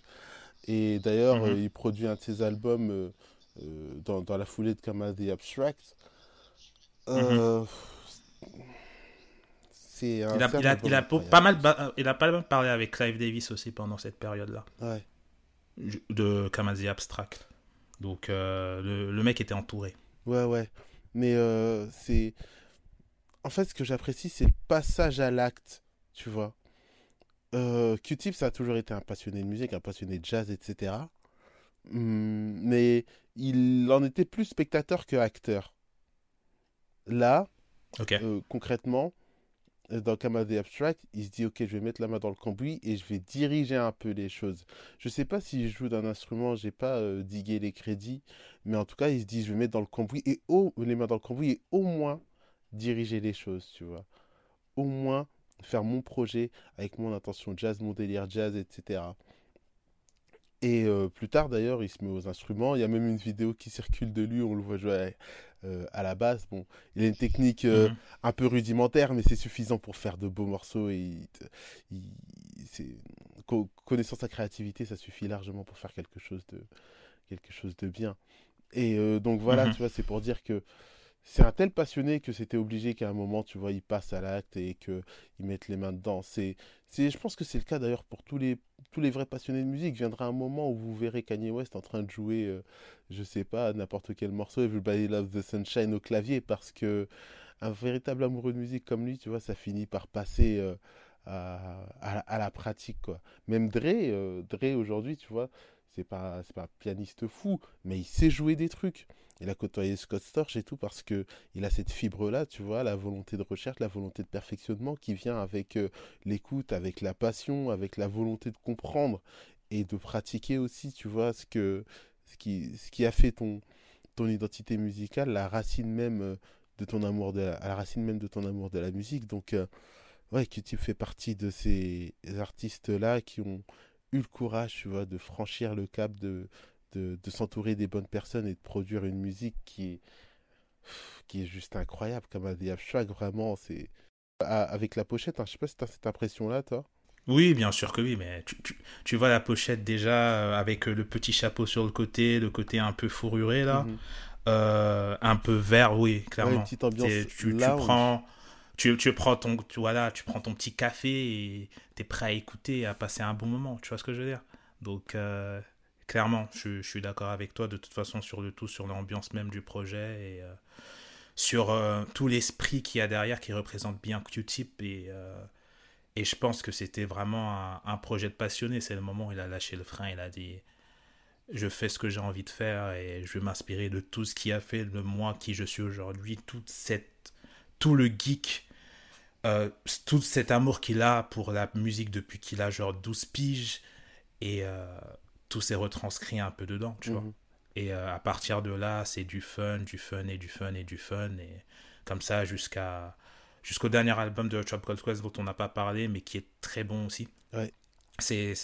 Et d'ailleurs, Mhm. euh, il produit un de ses albums euh, euh, dans, dans la foulée de Kama The Abstract. C'est un Il a, il il pas mal, il a pas mal parlé avec Clive Davis aussi pendant cette période-là, Ouais. de Kamazi Abstract. Donc euh, le, le mec était entouré. Ouais, ouais. Mais euh, c'est. En fait, ce que j'apprécie, c'est le passage à l'acte, tu vois. Euh, Q-Tip, ça a toujours été un passionné de musique, un passionné de jazz, etc. Hum, mais il en était plus spectateur que acteur. Là, euh, concrètement, euh, dans Kama the Abstract, il se dit Ok, je vais mettre la main dans le cambouis et je vais diriger un peu les choses. Je sais pas s'il joue d'un instrument, j'ai pas euh, digué les crédits, mais en tout cas, il se dit Je vais mettre dans le cambouis et au, les mains dans le cambouis et au moins diriger les choses, tu vois. Au moins faire mon projet avec mon intention jazz, mon délire jazz, etc. Et euh, plus tard, d'ailleurs, il se met aux instruments. Il y a même une vidéo qui circule de lui, on le voit jouer à, euh, à la basse. Bon, il a une technique euh, Mhm. un peu rudimentaire, mais c'est suffisant pour faire de beaux morceaux. Et il te- il- c'est- co- connaissant sa créativité, ça suffit largement pour faire quelque chose de, quelque chose de bien. Et donc voilà, Mhm. tu vois, c'est pour dire que c'est un tel passionné que c'était obligé qu'à un moment, tu vois, il passe à l'acte et qu'il mette les mains dedans. C'est, je pense que c'est le cas d'ailleurs pour tous les, tous les vrais passionnés de musique. Viendra un moment où vous verrez Kanye West en train de jouer, euh, je sais pas, n'importe quel morceau, Everybody Loves the Sunshine au clavier, parce que un véritable amoureux de musique comme lui, tu vois, ça finit par passer euh, à la pratique, quoi. Même Dre, euh, Dre aujourd'hui, tu vois, c'est pas, c'est pas un pianiste fou, mais il sait jouer des trucs. Il a côtoyé Scott Storch et tout parce que il a cette fibre-là, tu vois, la volonté de recherche, la volonté de perfectionnement qui vient avec euh, l'écoute, avec la passion, avec la volonté de comprendre et de pratiquer aussi, tu vois, ce qui, a fait ton, identité musicale, la racine même euh, de ton amour de la, racine même de ton amour de la musique. Donc, euh, ouais, Q-Tip fait partie de ces artistes-là qui ont eu le courage, tu vois, de franchir le cap, de, de, de s'entourer des bonnes personnes et de produire une musique qui est, qui est juste incroyable, comme The Abstract, vraiment, c'est... Avec la pochette, hein, je sais pas si t'as cette impression-là, toi. Oui, bien sûr que oui, mais tu, tu, tu vois la pochette déjà euh, avec euh, le petit chapeau sur le côté, le côté un peu fourruré là, Mhm. euh, un peu vert, oui, Ouais, clairement. une petite ambiance tu, tu prends tu, tu prends ton tu, voilà, tu prends ton petit café et t'es prêt à écouter et à passer un bon moment tu vois ce que je veux dire? Donc euh, clairement je, suis d'accord avec toi de toute façon sur le tout sur l'ambiance même du projet et euh, sur euh, tout l'esprit qu'il y a derrière qui représente bien Q-Tip et euh, et je pense que c'était vraiment un, projet de passionné. C'est le moment où il a lâché le frein il a dit je fais ce que j'ai envie de faire et je vais m'inspirer de tout ce qui a fait de moi qui je suis aujourd'hui toute cette tout le geek, euh, tout cet amour qu'il a pour la musique depuis qu'il a genre 12 piges, et tout s'est retranscrit un peu dedans, tu vois. Mhm. Et euh, à partir de là, c'est du fun, du fun et du fun et du fun, et comme ça jusqu'à jusqu'au dernier album de Chop Cold Quest dont on n'a pas parlé, mais qui est très bon aussi. Ouais. c'est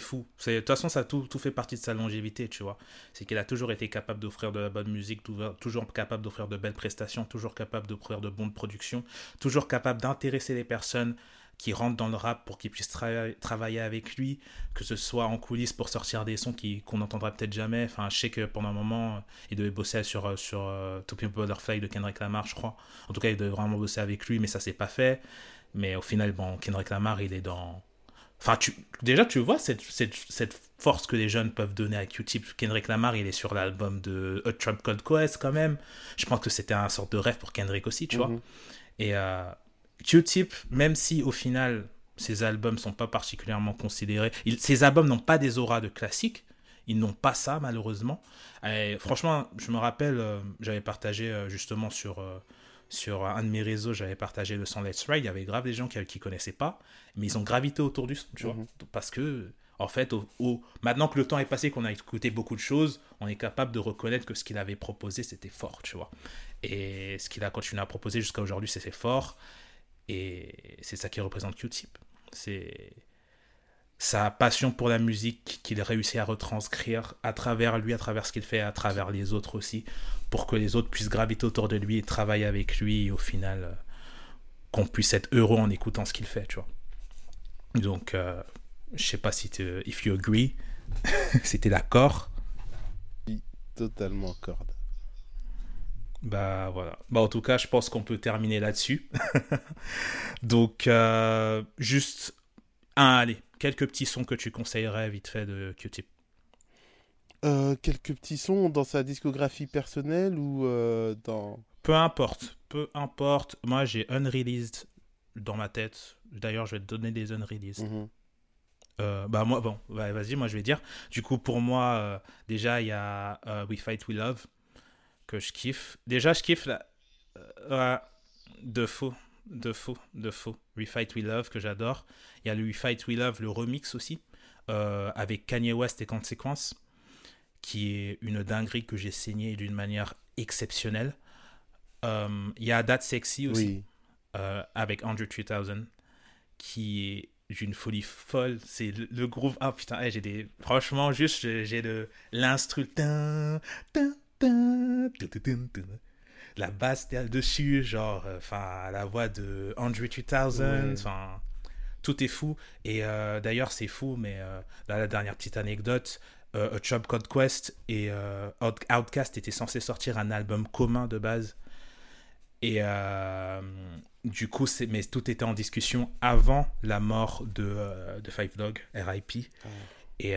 fou. De toute façon, ça tout, tout fait partie de sa longévité, tu vois. C'est qu'il a toujours été capable d'offrir de la bonne musique, toujours capable d'offrir de belles prestations, toujours capable d'offrir de bonnes productions, toujours capable d'intéresser les personnes qui rentrent dans le rap pour qu'ils puissent travailler avec lui, que ce soit en coulisses pour sortir des sons qu'on n'entendra peut-être jamais. Enfin, je sais que pendant un moment, il devait bosser sur, sur uh, To Butterfly de Kendrick Lamar, je crois. En tout cas, il devait vraiment bosser avec lui, mais ça s'est pas fait. Mais au final, bon, Kendrick Lamar, il est dans Enfin, tu, déjà, tu vois cette, cette, cette, force que les jeunes peuvent donner à Q-Tip. Kendrick Lamar, il est sur l'album de A Trump Called Quest quand même. Je pense que c'était un sorte de rêve pour Kendrick aussi, tu vois. Mhm. Et euh, Q-Tip, même si au final, ses albums sont pas particulièrement considérés, il, ses albums n'ont pas des auras de classiques. Ils n'ont pas ça, malheureusement. Et franchement, je me rappelle, euh, j'avais partagé euh, justement sur sur un de mes réseaux, j'avais partagé le son Let's Ride, il y avait grave des gens qui ne connaissaient pas, mais ils ont gravité autour du son, tu vois. Mhm. Parce que, en fait, au, maintenant que le temps est passé, qu'on a écouté beaucoup de choses, on est capable de reconnaître que ce qu'il avait proposé, c'était fort, tu vois. Et ce qu'il a continué à proposer jusqu'à aujourd'hui, c'était fort. Et c'est ça qui représente Q-Tip. C'est sa passion pour la musique qu'il réussit à retranscrire à travers lui, à travers ce qu'il fait, à travers les autres aussi, pour que les autres puissent graviter autour de lui et travailler avec lui, et au final, euh, qu'on puisse être heureux en écoutant ce qu'il fait, tu vois. Donc, euh, je sais pas si tu, if you agree, si d'accord. Oui, totalement d'accord. Bah voilà. Bah en tout cas, je pense qu'on peut terminer là-dessus. Donc, euh, juste un, allez, quelques petits sons que tu conseillerais vite fait de Q-Tip euh, Quelques petits sons dans sa discographie personnelle ou euh, dans... Peu importe, peu importe. Moi, j'ai unreleased dans ma tête. D'ailleurs, je vais te donner des unreleased. Euh, bah moi, bon, vas-y, moi je vais dire. Du coup, pour moi, déjà, il y a We Fight, We Love, que je kiffe. Déjà, je kiffe la... de faux de faux, de faux. We Fight We Love que j'adore. Il y a le We Fight We Love, le remix aussi, euh, avec Kanye West et Consequence, qui est une dinguerie que j'ai saigné d'une manière exceptionnelle. Euh, il y a That Sexy aussi, euh, avec Andrew 3000, qui est d'une folie folle. C'est le, groove. Ah putain, j'ai des. Franchement, juste, j'ai le l'instru la basse dessus, genre, euh, enfin, la voix de Andrew 2000, enfin, tout est fou. Et euh, d'ailleurs, c'est fou, mais euh, la dernière petite anecdote, A Job Code Quest et Outcast étaient censés sortir un album commun de base. Et du coup, mais tout était en discussion avant la mort de, de Five Dog, RIP. Et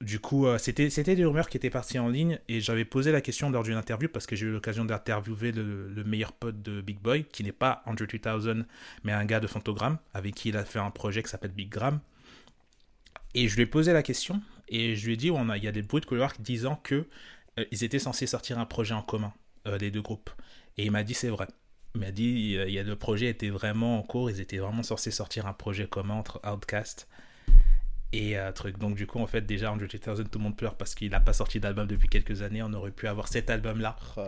du coup, euh, c'était, c'était des rumeurs qui étaient parties en ligne et j'avais posé la question lors d'une interview parce que j'ai eu l'occasion d'interviewer le, meilleur pote de Big Boy, qui n'est pas Andrew 2000, mais un gars de Phantogram, avec qui il a fait un projet qui s'appelle Big Gram. Et je lui ai posé la question et je lui ai dit, on a, il y a des bruits de couloir disant que euh, ils étaient censés sortir un projet en commun, euh, les deux groupes. Et il m'a dit, c'est vrai. Il m'a dit, il y a, le projet était vraiment en cours, ils étaient vraiment censés sortir un projet commun entre Outcast et un truc. Donc, du coup, en fait, déjà, Andrew 2000, tout le monde pleure parce qu'il n'a pas sorti d'album depuis quelques années. On aurait pu avoir cet album-là. Oh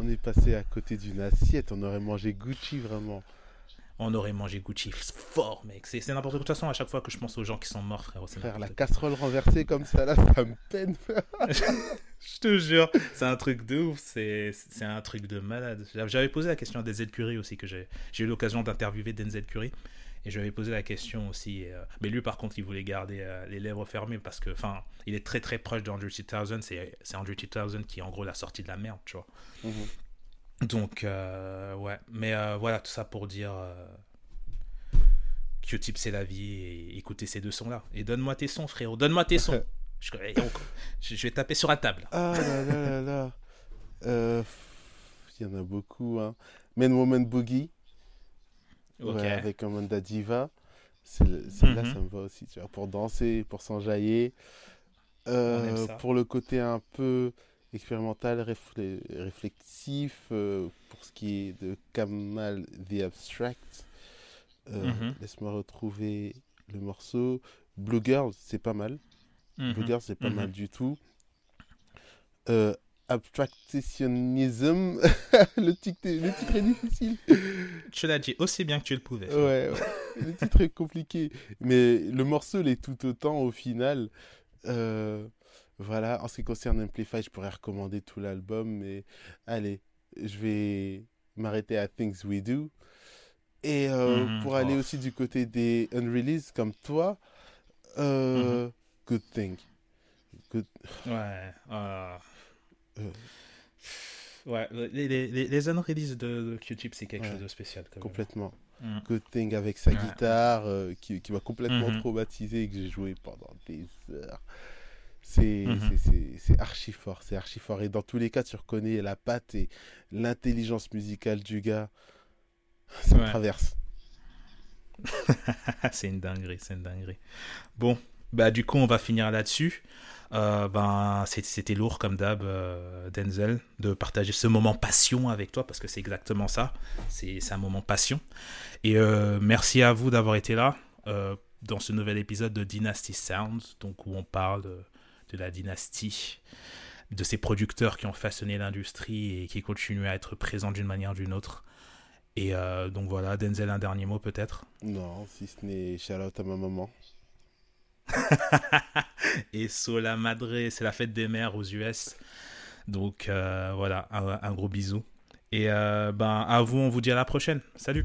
on est passé à côté d'une assiette. On aurait mangé Gucci vraiment. On aurait mangé Gucci fort, mec. C'est n'importe quoi. De toute façon, à chaque fois que je pense aux gens qui sont morts, frère, Faire la casserole renversée comme ça, là, ça me peine. je te jure, c'est un truc de ouf. C'est un truc de malade. J'avais posé la question à Denzel Curry aussi, que j'ai eu l'occasion d'interviewer Denzel Curry. Et je lui avais posé la question aussi. Euh, mais lui, par contre, il voulait garder euh, les lèvres fermées parce que, enfin, il est très très proche d'Andrew 2000. C'est Andrew 2000 qui est en gros la sortie de la merde, tu vois. Mhm. Donc, euh, ouais. Mais voilà, tout ça pour dire. Q-Tip, c'est la vie. Et écoutez ces deux sons-là. Et donne-moi tes sons, frérot. Donne-moi tes sons. je, je, vais taper sur la table. Ah là là là là. Il y en a beaucoup. Hein. Men Woman Boogie avec Amanda Diva. Celle-là, mhm. ça me va aussi, tu vois, pour danser, pour s'enjailler. Euh, pour le côté un peu expérimental, réflexif, euh, pour ce qui est de Kamal The Abstract. Euh, mhm. Laisse-moi retrouver le morceau. Blue Girl, c'est pas mal. Mhm. Blue Girl, c'est pas mal du tout. Abstractionism. le, titre, le titre est difficile. Tu l'as dit aussi bien que tu le pouvais. Ouais, le titre est compliqué. Mais le morceau l'est tout autant au final. Euh, voilà, en ce qui concerne Amplify, je pourrais recommander tout l'album, mais allez, je vais m'arrêter à Things We Do. Et euh, Mhm. pour aller Oh. aussi du côté des unreleased comme toi, euh, Mhm. Good Thing. Good... Ouais. Ouais, les, les, les, unreleased de, de Q-Tip, c'est quelque Ouais. chose de spécial. Quand même. Complètement. Mm. Good Thing avec sa Ouais. guitare euh, qui, qui m'a complètement Mhm. traumatisé et que j'ai joué pendant des heures. C'est c'est- c'est- c'est archi fort, c'est archi fort. Et dans tous les cas, tu reconnais la patte et l'intelligence musicale du gars. Ça me traverse. c'est une dinguerie, c'est une dinguerie. Bon, bah du coup, on va finir là-dessus. Euh, ben, c'était lourd comme d'hab, euh, Denzel, de partager ce moment passion avec toi, parce que c'est exactement ça. C'est un moment passion. Et euh, merci à vous d'avoir été là dans ce nouvel épisode de Dynasty Sounds, donc où on parle de, la dynastie, de ces producteurs qui ont façonné l'industrie et qui continuent à être présents d'une manière ou d'une autre. Et donc voilà, Denzel, un dernier mot peut-être? Non, si ce n'est shout out à ma maman. Et Sola Madre, c'est la fête des mères aux US. Donc euh, voilà, un, gros bisou. Et euh, ben, à vous, on vous dit à la prochaine. Salut